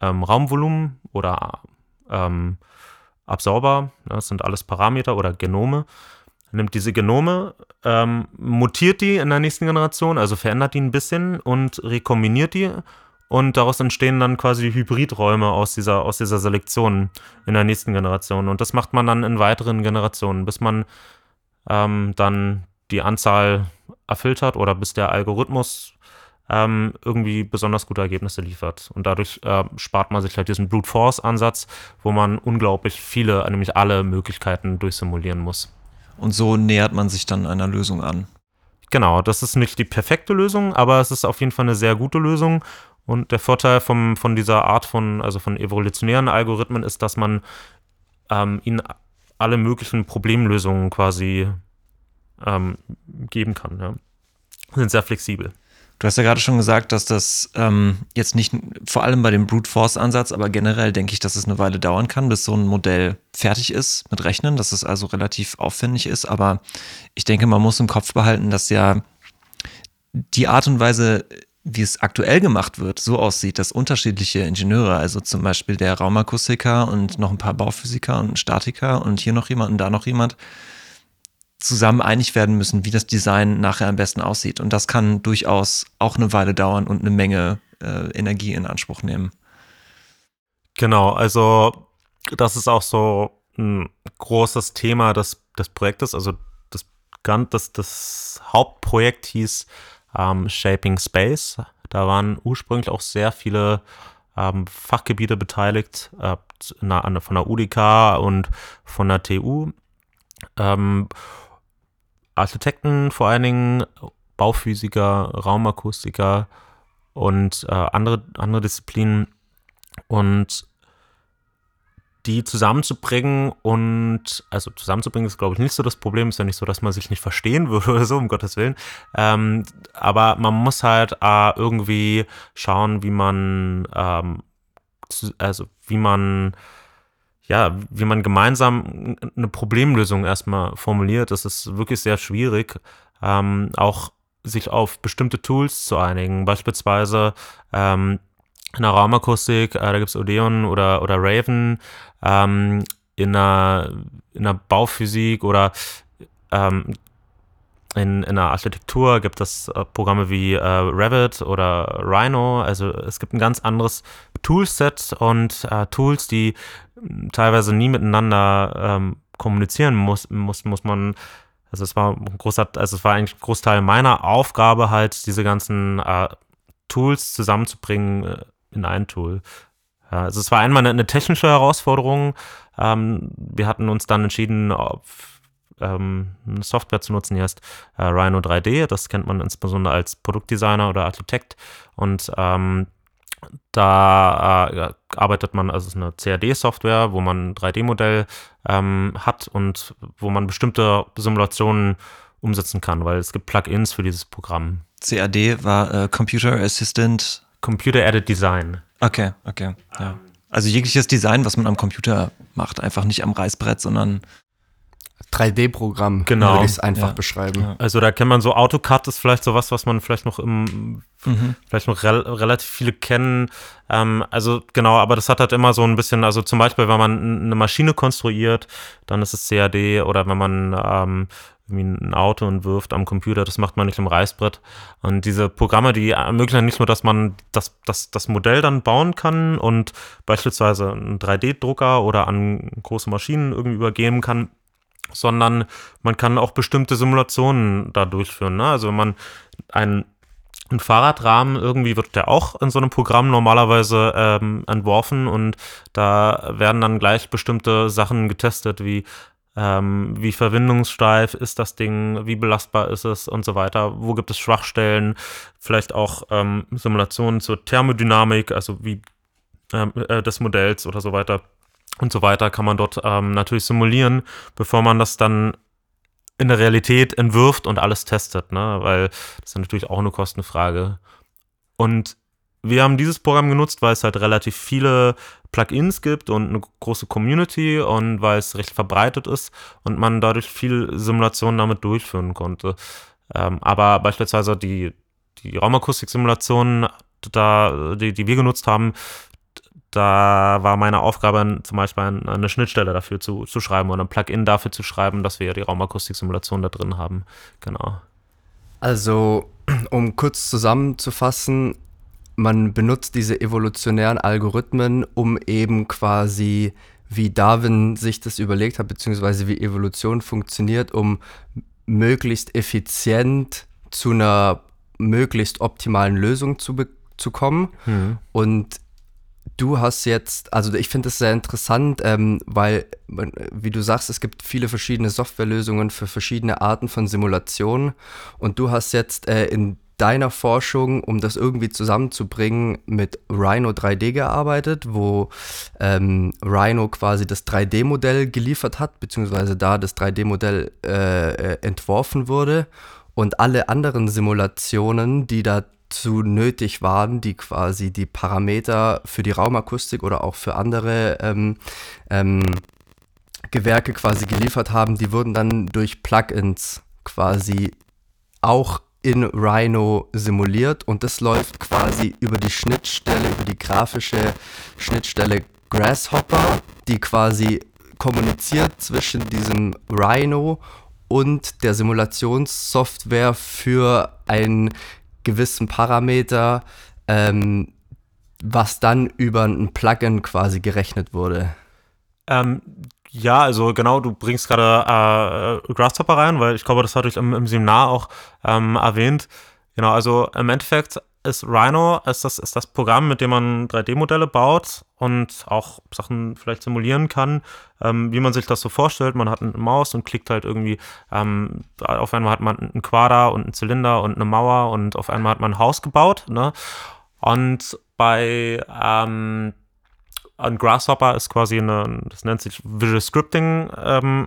Speaker 1: ähm, Raumvolumen oder ähm, Absorber, ne, das sind alles Parameter oder Genome, nimmt diese Genome, ähm, mutiert die in der nächsten Generation, also verändert die ein bisschen und rekombiniert die und daraus entstehen dann quasi Hybridräume aus dieser, aus dieser Selektion in der nächsten Generation. Und das macht man dann in weiteren Generationen, bis man ähm, dann die Anzahl erfüllt hat oder bis der Algorithmus ähm, irgendwie besonders gute Ergebnisse liefert. Und dadurch äh, spart man sich halt diesen Brute Force Ansatz, wo man unglaublich viele, nämlich alle Möglichkeiten durchsimulieren muss.
Speaker 2: Und so nähert man sich dann einer Lösung an.
Speaker 1: Genau, das ist nicht die perfekte Lösung, aber es ist auf jeden Fall eine sehr gute Lösung. Und der Vorteil vom, von dieser Art von, also von evolutionären Algorithmen ist, dass man ähm, ihnen alle möglichen Problemlösungen quasi ähm, geben kann. Ja. Sind sehr flexibel.
Speaker 2: Du hast ja gerade schon gesagt, dass das ähm, jetzt nicht vor allem bei dem Brute Force Ansatz, aber generell denke ich, dass es eine Weile dauern kann, bis so ein Modell fertig ist mit Rechnen, dass es also relativ aufwendig ist. Aber ich denke, man muss im Kopf behalten, dass ja die Art und Weise, wie es aktuell gemacht wird, so aussieht, dass unterschiedliche Ingenieure, also zum Beispiel der Raumakustiker und noch ein paar Bauphysiker und Statiker und hier noch jemand und da noch jemand, zusammen einig werden müssen, wie das Design nachher am besten aussieht. Und das kann durchaus auch eine Weile dauern und eine Menge äh, Energie in Anspruch nehmen.
Speaker 1: Genau, also das ist auch so ein großes Thema des, des Projektes. Also das, das, das Hauptprojekt hieß ähm, Shaping Space. Da waren ursprünglich auch sehr viele ähm, Fachgebiete beteiligt, äh, von der UDK und von der TU. Ähm, Architekten vor allen Dingen, Bauphysiker, Raumakustiker und äh, andere, andere Disziplinen und die zusammenzubringen und, also zusammenzubringen ist, glaube ich, nicht so das Problem. Ist ja nicht so, dass man sich nicht verstehen würde oder so, um Gottes Willen. Ähm, aber man muss halt äh, irgendwie schauen, wie man, ähm, zu, also wie man ja, wie man gemeinsam eine Problemlösung erstmal formuliert, das ist wirklich sehr schwierig. Ähm, auch sich auf bestimmte Tools zu einigen. Beispielsweise ähm, in der Raumakustik, äh, da gibt es Odeon oder, oder Raven, ähm, in, der, in der Bauphysik oder ähm, in, in der Architektur gibt es äh, Programme wie äh, Revit oder Rhino. Also es gibt ein ganz anderes Toolset und äh, Tools, die teilweise nie miteinander ähm, kommunizieren muss, muss, muss man, also es war ein großer, also es war eigentlich ein Großteil meiner Aufgabe, halt diese ganzen äh, Tools zusammenzubringen äh, in ein Tool. Ja, also es war einmal eine, eine technische Herausforderung. Ähm, wir hatten uns dann entschieden, auf, ähm, eine Software zu nutzen, die heißt äh, Rhino 3D. Das kennt man insbesondere als Produktdesigner oder Architekt. Und ähm, da äh, arbeitet man, also es ist eine CAD-Software, wo man ein 3D-Modell ähm, hat und wo man bestimmte Simulationen umsetzen kann, weil es gibt Plugins für dieses Programm.
Speaker 2: CAD war äh, Computer Assistant.
Speaker 1: Computer Added Design.
Speaker 2: Okay, okay. Ja. Also jegliches Design, was man am Computer macht, einfach nicht am Reißbrett, sondern
Speaker 3: 3D-Programm,
Speaker 1: genau.
Speaker 3: würde ich es einfach ja. beschreiben. Ja.
Speaker 1: Also da kennt man so AutoCAD ist vielleicht so was, was man vielleicht noch im, mhm. vielleicht noch re relativ viele kennen. Ähm, also genau, aber das hat halt immer so ein bisschen, also zum Beispiel, wenn man eine Maschine konstruiert, dann ist es CAD oder wenn man ähm, irgendwie ein Auto entwirft am Computer, das macht man nicht im Reißbrett. Und diese Programme, die ermöglichen nicht nur, dass man das, das, das Modell dann bauen kann und beispielsweise einen 3D-Drucker oder an große Maschinen irgendwie übergeben kann, sondern man kann auch bestimmte Simulationen da durchführen. Ne? Also wenn man einen, einen Fahrradrahmen irgendwie wird der auch in so einem Programm normalerweise ähm, entworfen und da werden dann gleich bestimmte Sachen getestet, wie ähm, wie verwindungssteif ist das Ding, wie belastbar ist es und so weiter, wo gibt es Schwachstellen, vielleicht auch ähm, Simulationen zur Thermodynamik, also wie ähm, äh, des Modells oder so weiter und so weiter kann man dort ähm, natürlich simulieren, bevor man das dann in der Realität entwirft und alles testet, ne? weil das ist natürlich auch eine Kostenfrage. Und wir haben dieses Programm genutzt, weil es halt relativ viele Plugins gibt und eine große Community und weil es recht verbreitet ist und man dadurch viel Simulationen damit durchführen konnte. Ähm, aber beispielsweise die, die Raumakustik-Simulationen, die, die wir genutzt haben, da war meine Aufgabe zum Beispiel eine Schnittstelle dafür zu, zu schreiben oder ein Plugin dafür zu schreiben, dass wir ja die Raumakustik-Simulation da drin haben. Genau.
Speaker 3: Also, um kurz zusammenzufassen, man benutzt diese evolutionären Algorithmen, um eben quasi, wie Darwin sich das überlegt hat, beziehungsweise wie Evolution funktioniert, um möglichst effizient zu einer möglichst optimalen Lösung zu, zu kommen. Mhm. Und du hast jetzt, also ich finde es sehr interessant, ähm, weil, wie du sagst, es gibt viele verschiedene Softwarelösungen für verschiedene Arten von Simulationen. Und du hast jetzt äh, in deiner Forschung, um das irgendwie zusammenzubringen, mit Rhino 3D gearbeitet, wo ähm, Rhino quasi das 3D-Modell geliefert hat, beziehungsweise da das 3D-Modell äh, äh, entworfen wurde und alle anderen Simulationen, die dazu nötig waren, die quasi die Parameter für die Raumakustik oder auch für andere ähm, ähm, Gewerke quasi geliefert haben, die wurden dann durch Plugins quasi auch in Rhino simuliert und das läuft quasi über die Schnittstelle, über die grafische Schnittstelle Grasshopper, die quasi kommuniziert zwischen diesem Rhino und der Simulationssoftware für einen gewissen Parameter, ähm, was dann über ein Plugin quasi gerechnet wurde.
Speaker 1: Ähm, ja, also genau, du bringst gerade äh, Grasshopper rein, weil ich glaube, das hatte ich im, im Seminar auch ähm, erwähnt. Genau, also im Endeffekt ist Rhino ist das, ist das Programm, mit dem man 3D-Modelle baut und auch Sachen vielleicht simulieren kann, ähm, wie man sich das so vorstellt. Man hat eine Maus und klickt halt irgendwie, ähm, auf einmal hat man einen Quader und einen Zylinder und eine Mauer und auf einmal hat man ein Haus gebaut. Ne? Und bei ähm, ein Grasshopper ist quasi eine, das nennt sich Visual Scripting ähm,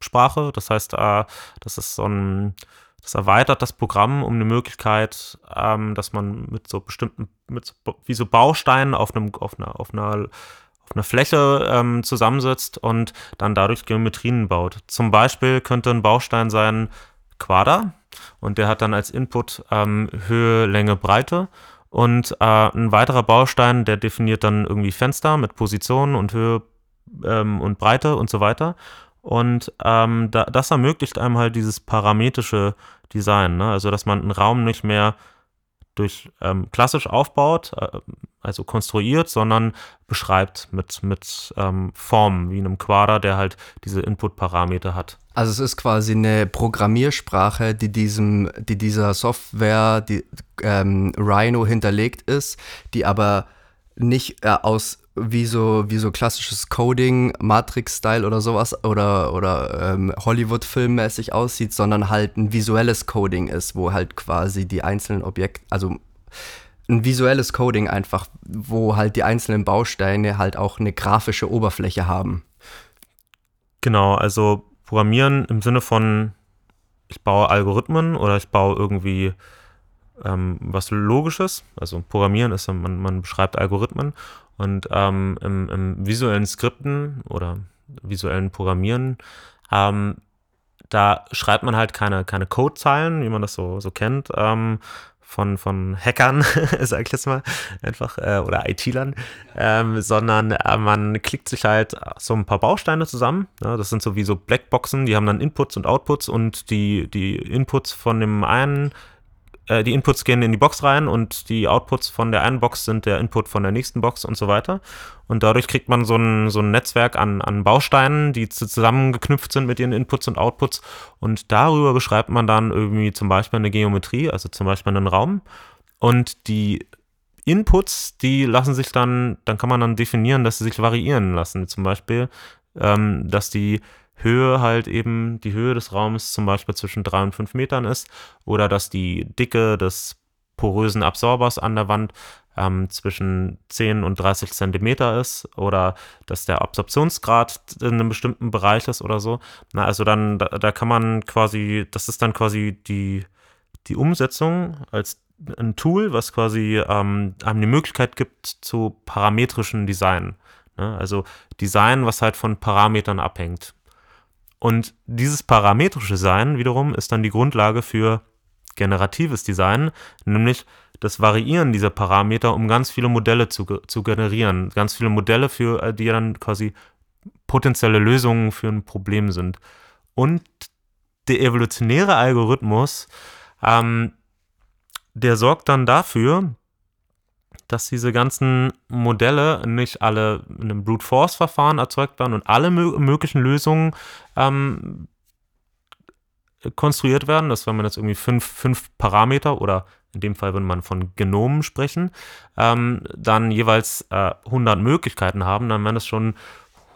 Speaker 1: Sprache. Das heißt, äh, das ist so ein, das erweitert das Programm um eine Möglichkeit, ähm, dass man mit so bestimmten, mit so, wie so Bausteinen auf einem, auf einer, auf einer auf einer Fläche ähm, zusammensetzt und dann dadurch Geometrien baut. Zum Beispiel könnte ein Baustein sein Quader und der hat dann als Input ähm, Höhe, Länge, Breite und äh, ein weiterer Baustein, der definiert dann irgendwie Fenster mit Position und Höhe ähm, und Breite und so weiter. Und ähm, da, das ermöglicht einem halt dieses parametrische Design, ne? also dass man einen Raum nicht mehr durch ähm, klassisch aufbaut, äh, also konstruiert, sondern beschreibt mit, mit ähm, Formen, wie einem Quader, der halt diese Input-Parameter hat.
Speaker 3: Also es ist quasi eine Programmiersprache, die diesem, die dieser Software, die ähm, Rhino hinterlegt ist, die aber nicht äh, aus wie so, wie so klassisches Coding, Matrix-Style oder sowas oder, oder ähm, Hollywood-Filmmäßig aussieht, sondern halt ein visuelles Coding ist, wo halt quasi die einzelnen Objekte, also ein visuelles Coding einfach, wo halt die einzelnen Bausteine halt auch eine grafische Oberfläche haben.
Speaker 1: Genau, also Programmieren im Sinne von, ich baue Algorithmen oder ich baue irgendwie ähm, was Logisches. Also Programmieren ist, man, man beschreibt Algorithmen und ähm, im, im, visuellen Skripten oder visuellen Programmieren, ähm, da schreibt man halt keine, keine Codezeilen, wie man das so, so kennt, ähm, von, von Hackern, sag ich jetzt mal, einfach, äh, oder IT-Lern, ähm, sondern äh, man klickt sich halt so ein paar Bausteine zusammen. Ja, das sind so wie so Blackboxen, die haben dann Inputs und Outputs und die, die Inputs von dem einen die Inputs gehen in die Box rein und die Outputs von der einen Box sind der Input von der nächsten Box und so weiter. Und dadurch kriegt man so ein, so ein Netzwerk an, an Bausteinen, die zusammengeknüpft sind mit ihren Inputs und Outputs. Und darüber beschreibt man dann irgendwie zum Beispiel eine Geometrie, also zum Beispiel einen Raum. Und die Inputs, die lassen sich dann, dann kann man dann definieren, dass sie sich variieren lassen. Zum Beispiel, ähm, dass die Höhe halt eben die Höhe des Raums zum Beispiel zwischen drei und fünf Metern ist oder dass die Dicke des porösen Absorbers an der Wand ähm, zwischen 10 und 30 Zentimeter ist oder dass der Absorptionsgrad in einem bestimmten Bereich ist oder so. Na, also dann, da, da kann man quasi, das ist dann quasi die, die Umsetzung als ein Tool, was quasi ähm, einem die Möglichkeit gibt zu parametrischen Design. Ne? Also Design, was halt von Parametern abhängt. Und dieses parametrische Design wiederum ist dann die Grundlage für generatives Design, nämlich das Variieren dieser Parameter, um ganz viele Modelle zu, zu generieren. Ganz viele Modelle, für äh, die dann quasi potenzielle Lösungen für ein Problem sind. Und der evolutionäre Algorithmus, ähm, der sorgt dann dafür, dass diese ganzen Modelle nicht alle in einem Brute Force Verfahren erzeugt werden und alle mö möglichen Lösungen ähm, konstruiert werden. Das wenn man jetzt irgendwie fünf, fünf Parameter oder in dem Fall würde man von Genomen sprechen, ähm, dann jeweils äh, 100 Möglichkeiten haben, dann wären das schon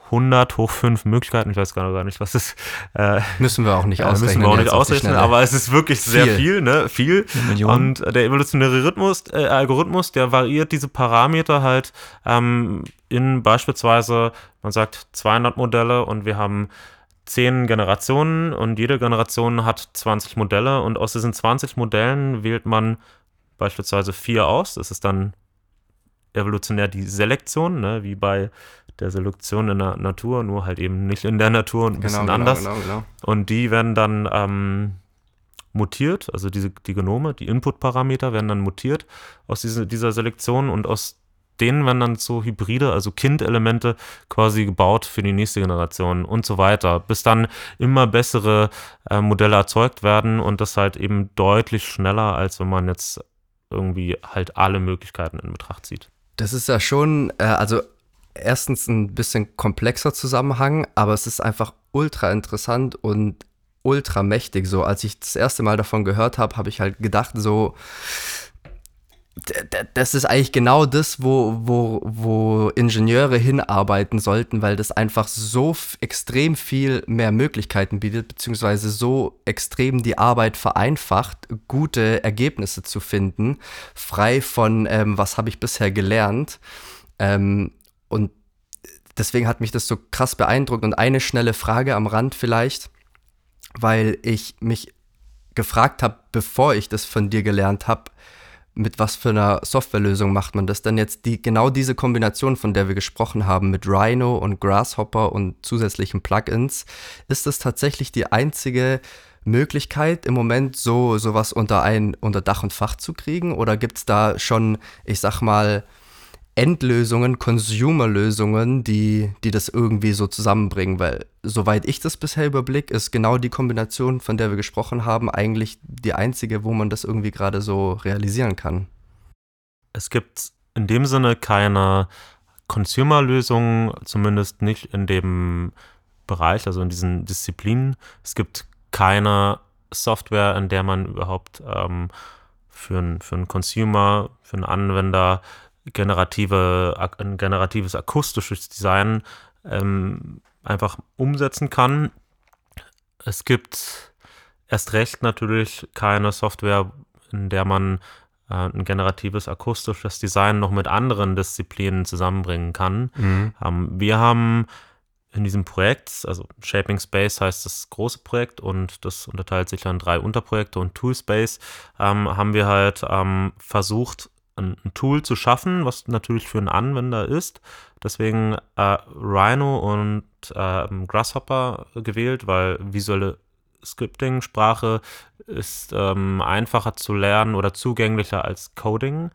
Speaker 1: 100 hoch 5 Möglichkeiten, ich weiß gar nicht, was ist.
Speaker 3: Äh, müssen wir auch nicht ausrechnen.
Speaker 1: Müssen wir auch nicht ausrechnen, aber es ist wirklich sehr viel, viel ne? Viel. Und der evolutionäre Rhythmus, äh, Algorithmus, der variiert diese Parameter halt ähm, in beispielsweise, man sagt 200 Modelle und wir haben 10 Generationen und jede Generation hat 20 Modelle und aus diesen 20 Modellen wählt man beispielsweise vier aus. Das ist dann evolutionär die Selektion, ne? wie bei der Selektion in der Natur, nur halt eben nicht in der Natur und ein bisschen genau, anders. Genau, genau. Und die werden dann ähm, mutiert, also diese, die Genome, die Input-Parameter werden dann mutiert aus diese, dieser Selektion und aus denen werden dann so Hybride, also Kindelemente quasi gebaut für die nächste Generation und so weiter, bis dann immer bessere äh, Modelle erzeugt werden und das halt eben deutlich schneller, als wenn man jetzt irgendwie halt alle Möglichkeiten in Betracht zieht.
Speaker 3: Das ist ja schon, äh, also erstens ein bisschen komplexer Zusammenhang, aber es ist einfach ultra interessant und ultra mächtig. So, als ich das erste Mal davon gehört habe, habe ich halt gedacht, so, das ist eigentlich genau das, wo, wo, wo Ingenieure hinarbeiten sollten, weil das einfach so extrem viel mehr Möglichkeiten bietet, beziehungsweise so extrem die Arbeit vereinfacht, gute Ergebnisse zu finden, frei von, ähm, was habe ich bisher gelernt. Ähm, und deswegen hat mich das so krass beeindruckt. Und eine schnelle Frage am Rand vielleicht, weil ich mich gefragt habe, bevor ich das von dir gelernt habe, mit was für einer Softwarelösung macht man das denn jetzt? Die, genau diese Kombination, von der wir gesprochen haben, mit Rhino und Grasshopper und zusätzlichen Plugins, ist das tatsächlich die einzige Möglichkeit, im Moment so sowas unter ein unter Dach und Fach zu kriegen? Oder gibt es da schon, ich sag mal, Endlösungen, Consumer-Lösungen, die, die das irgendwie so zusammenbringen, weil soweit ich das bisher überblicke, ist genau die Kombination, von der wir gesprochen haben, eigentlich die einzige, wo man das irgendwie gerade so realisieren kann.
Speaker 1: Es gibt in dem Sinne keine Consumer-Lösung, zumindest nicht in dem Bereich, also in diesen Disziplinen. Es gibt keine Software, in der man überhaupt ähm, für, ein, für einen Consumer, für einen Anwender generative, ein generatives akustisches Design ähm, einfach umsetzen kann. Es gibt erst recht natürlich keine Software, in der man äh, ein generatives akustisches Design noch mit anderen Disziplinen zusammenbringen kann. Mhm. Ähm, wir haben in diesem Projekt, also Shaping Space heißt das große Projekt und das unterteilt sich in drei Unterprojekte und Toolspace, ähm, haben wir halt ähm, versucht, ein, ein, Tool zu schaffen, was natürlich für einen Anwender ist. Deswegen äh, Rhino und äh, Grasshopper gewählt, weil visuelle Scripting-Sprache ist ähm, einfacher zu lernen oder zugänglicher als Coding.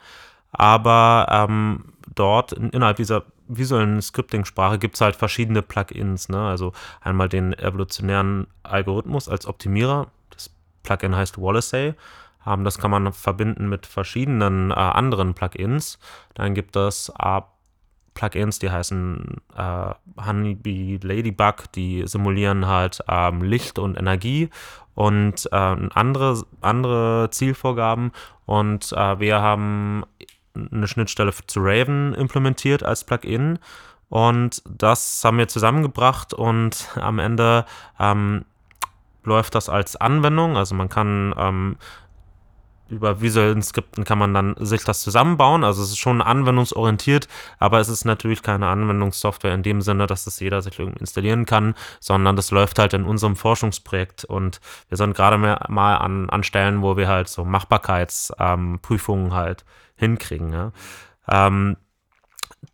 Speaker 1: Aber ähm, dort in, innerhalb dieser visuellen Scripting-Sprache gibt es halt verschiedene Plugins. Ne? Also einmal den evolutionären Algorithmus als Optimierer. Das Plugin heißt Wallacey Ähm, das kann man verbinden mit verschiedenen äh, anderen Plugins. Dann gibt es äh, Plugins, die heißen äh, Honeybee Ladybug, die simulieren halt ähm, Licht und Energie und äh, andere, andere Zielvorgaben. Und äh, wir haben eine Schnittstelle zu Raven implementiert als Plugin. Und das haben wir zusammengebracht und am Ende ähm, läuft das als Anwendung. Also man kann ähm, über visuellen Skripten kann man dann sich das zusammenbauen. Also es ist schon anwendungsorientiert, aber es ist natürlich keine Anwendungssoftware in dem Sinne, dass das jeder sich irgendwie installieren kann, sondern das läuft halt in unserem Forschungsprojekt und wir sind gerade mal an, an Stellen, wo wir halt so Machbarkeitsprüfungen ähm, halt hinkriegen. Ja. Ähm,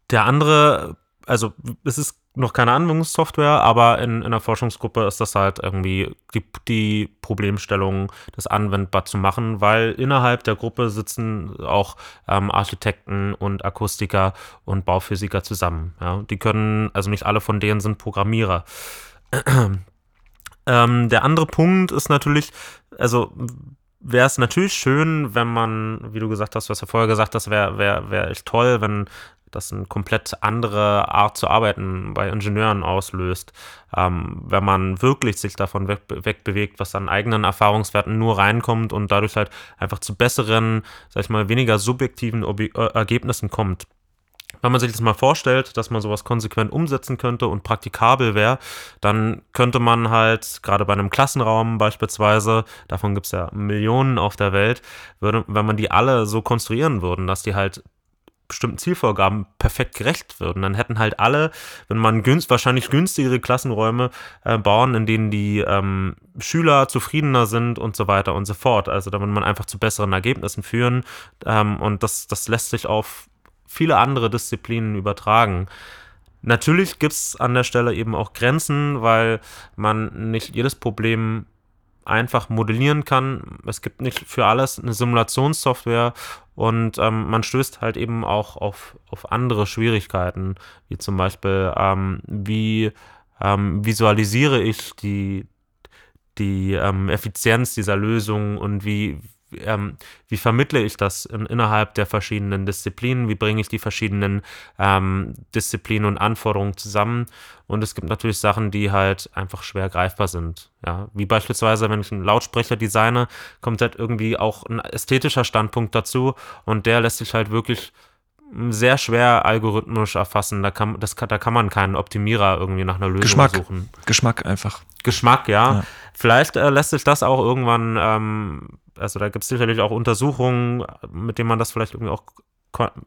Speaker 1: der andere, also es ist noch keine Anwendungssoftware, aber in, in der Forschungsgruppe ist das halt irgendwie die, die Problemstellung, das anwendbar zu machen, weil innerhalb der Gruppe sitzen auch ähm, Architekten und Akustiker und Bauphysiker zusammen. Ja? Die können, also nicht alle von denen sind Programmierer. ähm, der andere Punkt ist natürlich, also wäre es natürlich schön, wenn man, wie du gesagt hast, was du vorher gesagt hast, wäre wär, wär echt toll, wenn das eine komplett andere Art zu arbeiten bei Ingenieuren auslöst. Ähm, wenn man wirklich sich davon weg, wegbewegt, was an eigenen Erfahrungswerten nur reinkommt und dadurch halt einfach zu besseren, sag ich mal, weniger subjektiven Obi äh, Ergebnissen kommt. Wenn man sich das mal vorstellt, dass man sowas konsequent umsetzen könnte und praktikabel wäre, dann könnte man halt, gerade bei einem Klassenraum beispielsweise, davon gibt es ja Millionen auf der Welt, würde, wenn man die alle so konstruieren würden, dass die halt bestimmten Zielvorgaben perfekt gerecht würden. Dann hätten halt alle, wenn man günst, wahrscheinlich günstigere Klassenräume äh, bauen, in denen die ähm, Schüler zufriedener sind und so weiter und so fort. Also da würde man einfach zu besseren Ergebnissen führen ähm, und das, das lässt sich auf viele andere Disziplinen übertragen. Natürlich gibt es an der Stelle eben auch Grenzen, weil man nicht jedes Problem einfach modellieren kann. Es gibt nicht für alles eine Simulationssoftware und ähm, man stößt halt eben auch auf, auf andere Schwierigkeiten, wie zum Beispiel, ähm, wie ähm, visualisiere ich die, die ähm, Effizienz dieser Lösung und wie, ähm, wie vermittle ich das in, innerhalb der verschiedenen Disziplinen, wie bringe ich die verschiedenen ähm, Disziplinen und Anforderungen zusammen. Und es gibt natürlich Sachen, die halt einfach schwer greifbar sind. Ja, wie beispielsweise, wenn ich einen Lautsprecher designe, kommt halt irgendwie auch ein ästhetischer Standpunkt dazu und der lässt sich halt wirklich sehr schwer algorithmisch erfassen. Da kann, das, da kann man keinen Optimierer irgendwie nach einer Lösung
Speaker 2: Geschmack.
Speaker 1: suchen.
Speaker 2: Geschmack einfach.
Speaker 1: Geschmack, ja. ja. Vielleicht äh, lässt sich das auch irgendwann, ähm, also da gibt es sicherlich auch Untersuchungen, mit denen man das vielleicht irgendwie auch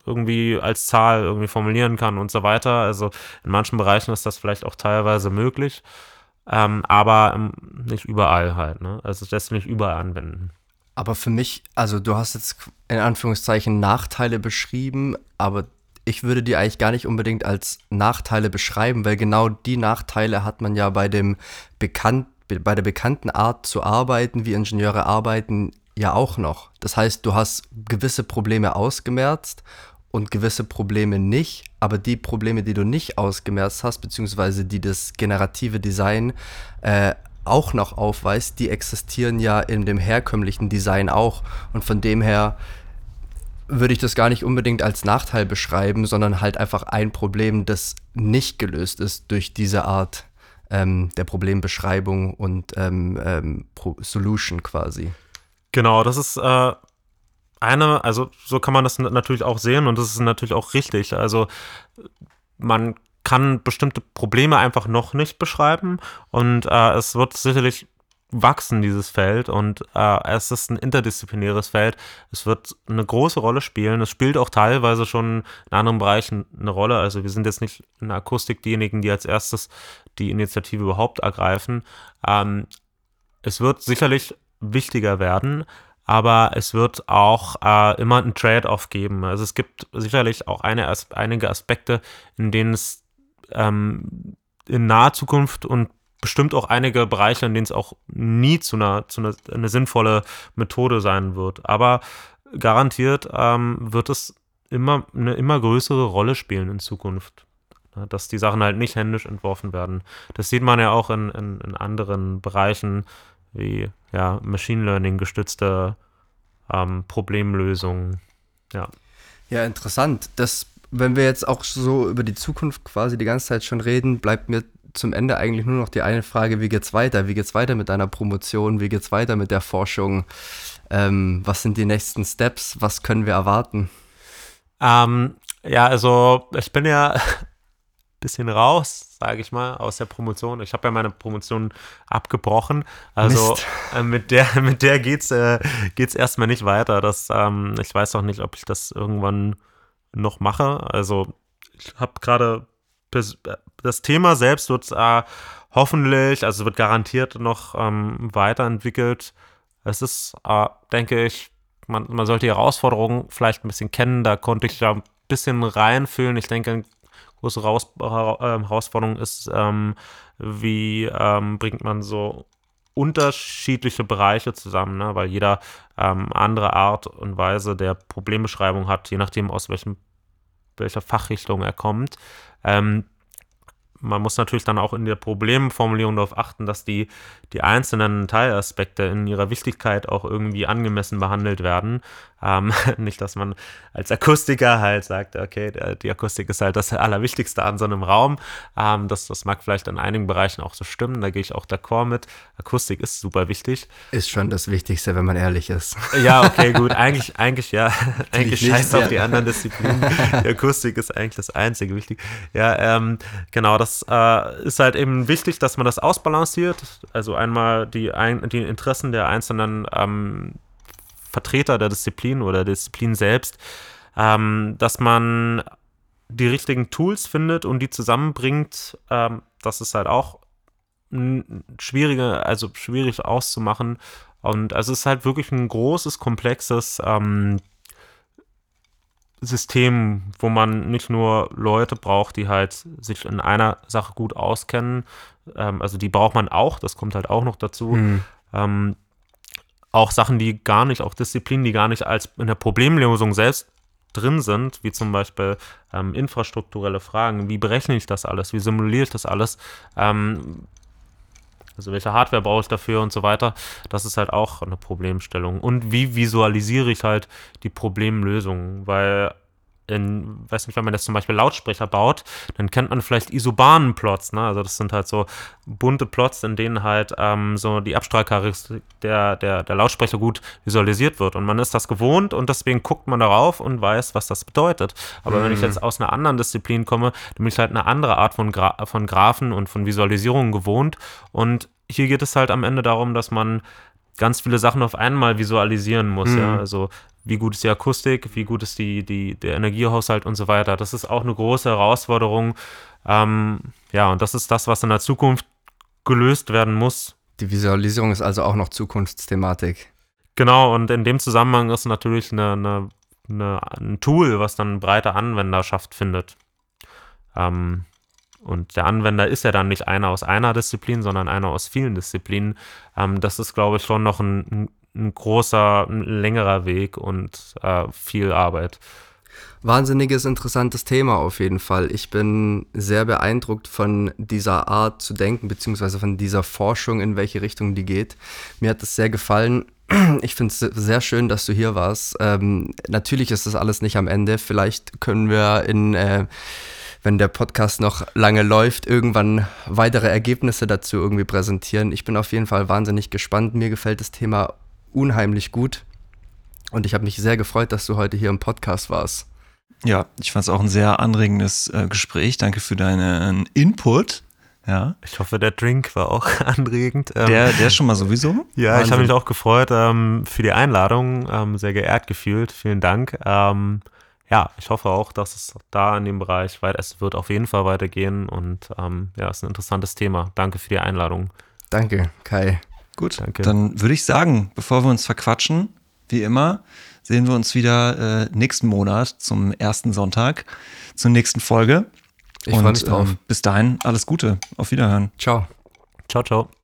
Speaker 1: irgendwie als Zahl irgendwie formulieren kann und so weiter. Also in manchen Bereichen ist das vielleicht auch teilweise möglich, ähm, aber ähm, nicht überall halt. Ne? Also sich nicht überall anwenden.
Speaker 3: Aber für mich, also du hast jetzt in Anführungszeichen Nachteile beschrieben, aber ich würde die eigentlich gar nicht unbedingt als Nachteile beschreiben, weil genau die Nachteile hat man ja bei dem bekannt, bei der bekannten Art zu arbeiten, wie Ingenieure arbeiten, ja auch noch. Das heißt, du hast gewisse Probleme ausgemerzt und gewisse Probleme nicht, aber die Probleme, die du nicht ausgemerzt hast, beziehungsweise die das generative Design äh, auch noch aufweist, die existieren ja in dem herkömmlichen Design auch. Und von dem her würde ich das gar nicht unbedingt als Nachteil beschreiben, sondern halt einfach ein Problem, das nicht gelöst ist durch diese Art ähm, der Problembeschreibung und ähm, ähm, Solution quasi.
Speaker 1: Genau, das ist äh, eine, also so kann man das natürlich auch sehen und das ist natürlich auch richtig. Also man kann bestimmte Probleme einfach noch nicht beschreiben und äh, es wird sicherlich wachsen, dieses Feld, und äh, es ist ein interdisziplinäres Feld. Es wird eine große Rolle spielen. Es spielt auch teilweise schon in anderen Bereichen eine Rolle. Also wir sind jetzt nicht in der Akustik diejenigen, die als erstes die Initiative überhaupt ergreifen. Ähm, es wird sicherlich wichtiger werden, aber es wird auch äh, immer ein Trade-off geben. Also es gibt sicherlich auch eine, einige Aspekte, in denen es ähm, in naher Zukunft und bestimmt auch einige Bereiche, in denen es auch nie zu einer, zu einer eine sinnvolle Methode sein wird. Aber garantiert ähm, wird es immer eine immer größere Rolle spielen in Zukunft. Dass die Sachen halt nicht händisch entworfen werden. Das sieht man ja auch in, in, in anderen Bereichen wie ja, Machine Learning gestützte ähm, Problemlösung. Ja.
Speaker 3: Ja, interessant. Das, wenn wir jetzt auch so über die Zukunft quasi die ganze Zeit schon reden, bleibt mir zum Ende eigentlich nur noch die eine Frage, wie geht's weiter? Wie geht's weiter mit deiner Promotion? Wie geht's weiter mit der Forschung? Ähm, was sind die nächsten Steps? Was können wir erwarten?
Speaker 1: Ähm, ja, also ich bin ja bisschen raus, sage ich mal, aus der Promotion. Ich habe ja meine Promotion abgebrochen. Also äh, mit der, mit der geht's, äh, geht's erstmal nicht weiter. Das, ähm, ich weiß auch nicht, ob ich das irgendwann noch mache. Also ich habe gerade das Thema selbst wird äh, hoffentlich, also wird garantiert noch ähm, weiterentwickelt. Es ist, äh, denke ich, man, man sollte die Herausforderungen vielleicht ein bisschen kennen. Da konnte ich ja ein bisschen reinfühlen. Ich denke, große Raus äh, Herausforderung ist, ähm, wie ähm, bringt man so unterschiedliche Bereiche zusammen, ne? weil jeder ähm, andere Art und Weise der Problembeschreibung hat, je nachdem aus welchem welcher Fachrichtung er kommt. Ähm, man muss natürlich dann auch in der Problemformulierung darauf achten, dass die, die einzelnen Teilaspekte in ihrer Wichtigkeit auch irgendwie angemessen behandelt werden. Ähm, nicht, dass man als Akustiker halt sagt, okay, die Akustik ist halt das Allerwichtigste an so einem Raum. Ähm, das, das mag vielleicht in einigen Bereichen auch so stimmen, da gehe ich auch d'accord mit. Akustik ist super wichtig.
Speaker 3: Ist schon das Wichtigste, wenn man ehrlich ist.
Speaker 1: Ja, okay, gut. Eigentlich, eigentlich ja. eigentlich scheiß auf die anderen Disziplinen. Die Akustik ist eigentlich das einzige wichtig. Ja, ähm, genau, das äh, ist halt eben wichtig, dass man das ausbalanciert. Also einmal die, ein, die Interessen der einzelnen ähm, Vertreter der Disziplin oder der Disziplin selbst, ähm, dass man die richtigen Tools findet und die zusammenbringt. Ähm, das ist halt auch schwierige, also schwierig auszumachen. Und also es ist halt wirklich ein großes, komplexes ähm, System, wo man nicht nur Leute braucht, die halt sich in einer Sache gut auskennen. Ähm, also die braucht man auch, das kommt halt auch noch dazu. Mhm. Ähm, auch Sachen, die gar nicht, auch Disziplinen, die gar nicht als in der Problemlösung selbst drin sind, wie zum Beispiel ähm, infrastrukturelle Fragen. Wie berechne ich das alles? Wie simuliere ich das alles? Ähm, also welche Hardware brauche ich dafür und so weiter. Das ist halt auch eine Problemstellung. Und wie visualisiere ich halt die Problemlösung? Weil in, weiß nicht, wenn man das zum Beispiel Lautsprecher baut, dann kennt man vielleicht Isobanen-Plots, ne? Also das sind halt so bunte Plots, in denen halt ähm, so die Abstrahlcharakteristik der, der, der Lautsprecher gut visualisiert wird. Und man ist das gewohnt und deswegen guckt man darauf und weiß, was das bedeutet. Aber mhm. wenn ich mhm. jetzt aus einer anderen Disziplin komme, dann bin ich halt eine andere Art von, Gra von Graphen und von Visualisierungen gewohnt. Und hier geht es halt am Ende darum, dass man ganz viele Sachen auf einmal visualisieren muss. Mhm. Ja? Also wie gut ist die Akustik, wie gut ist die, die, der Energiehaushalt und so weiter. Das ist auch eine große Herausforderung. Ähm, ja, und das ist das, was in der Zukunft gelöst werden muss.
Speaker 3: Die Visualisierung ist also auch noch Zukunftsthematik.
Speaker 1: Genau, und in dem Zusammenhang ist natürlich eine, eine, eine ein Tool, was dann breite Anwenderschaft findet. Ähm, und der Anwender ist ja dann nicht einer aus einer Disziplin, sondern einer aus vielen Disziplinen. Ähm, das ist, glaube ich, schon noch ein, ein großer, ein längerer Weg und äh, viel Arbeit.
Speaker 3: Wahnsinniges, interessantes Thema auf jeden Fall. Ich bin sehr beeindruckt von dieser Art zu denken, beziehungsweise von dieser Forschung, in welche Richtung die geht. Mir hat es sehr gefallen. Ich finde es sehr schön, dass du hier warst. Ähm, natürlich ist das alles nicht am Ende. Vielleicht können wir in, äh, wenn der Podcast noch lange läuft, irgendwann weitere Ergebnisse dazu irgendwie präsentieren. Ich bin auf jeden Fall wahnsinnig gespannt. Mir gefällt das Thema unheimlich gut. Und ich habe mich sehr gefreut, dass du heute hier im Podcast warst.
Speaker 2: Ja, ich fand es auch ein sehr anregendes äh, Gespräch. Danke für deinen Input. Ja.
Speaker 1: Ich hoffe, der Drink war auch anregend.
Speaker 2: Ähm, der, der schon mal sowieso.
Speaker 1: Ja, Wahnsinn. ich habe mich auch gefreut ähm, für die Einladung. Ähm, sehr geehrt gefühlt. Vielen Dank. Ähm, ja, ich hoffe auch, dass es da in dem Bereich weiter, es wird auf jeden Fall weitergehen und ähm, ja, es ist ein interessantes Thema. Danke für die Einladung.
Speaker 3: Danke, Kai.
Speaker 2: Gut, Danke. dann würde ich sagen, bevor wir uns verquatschen, wie immer, sehen wir uns wieder äh, nächsten Monat zum ersten Sonntag zur nächsten Folge.
Speaker 3: Ich freue mich drauf. Ähm,
Speaker 2: bis dahin alles Gute. Auf Wiederhören.
Speaker 3: Ciao.
Speaker 1: Ciao, ciao.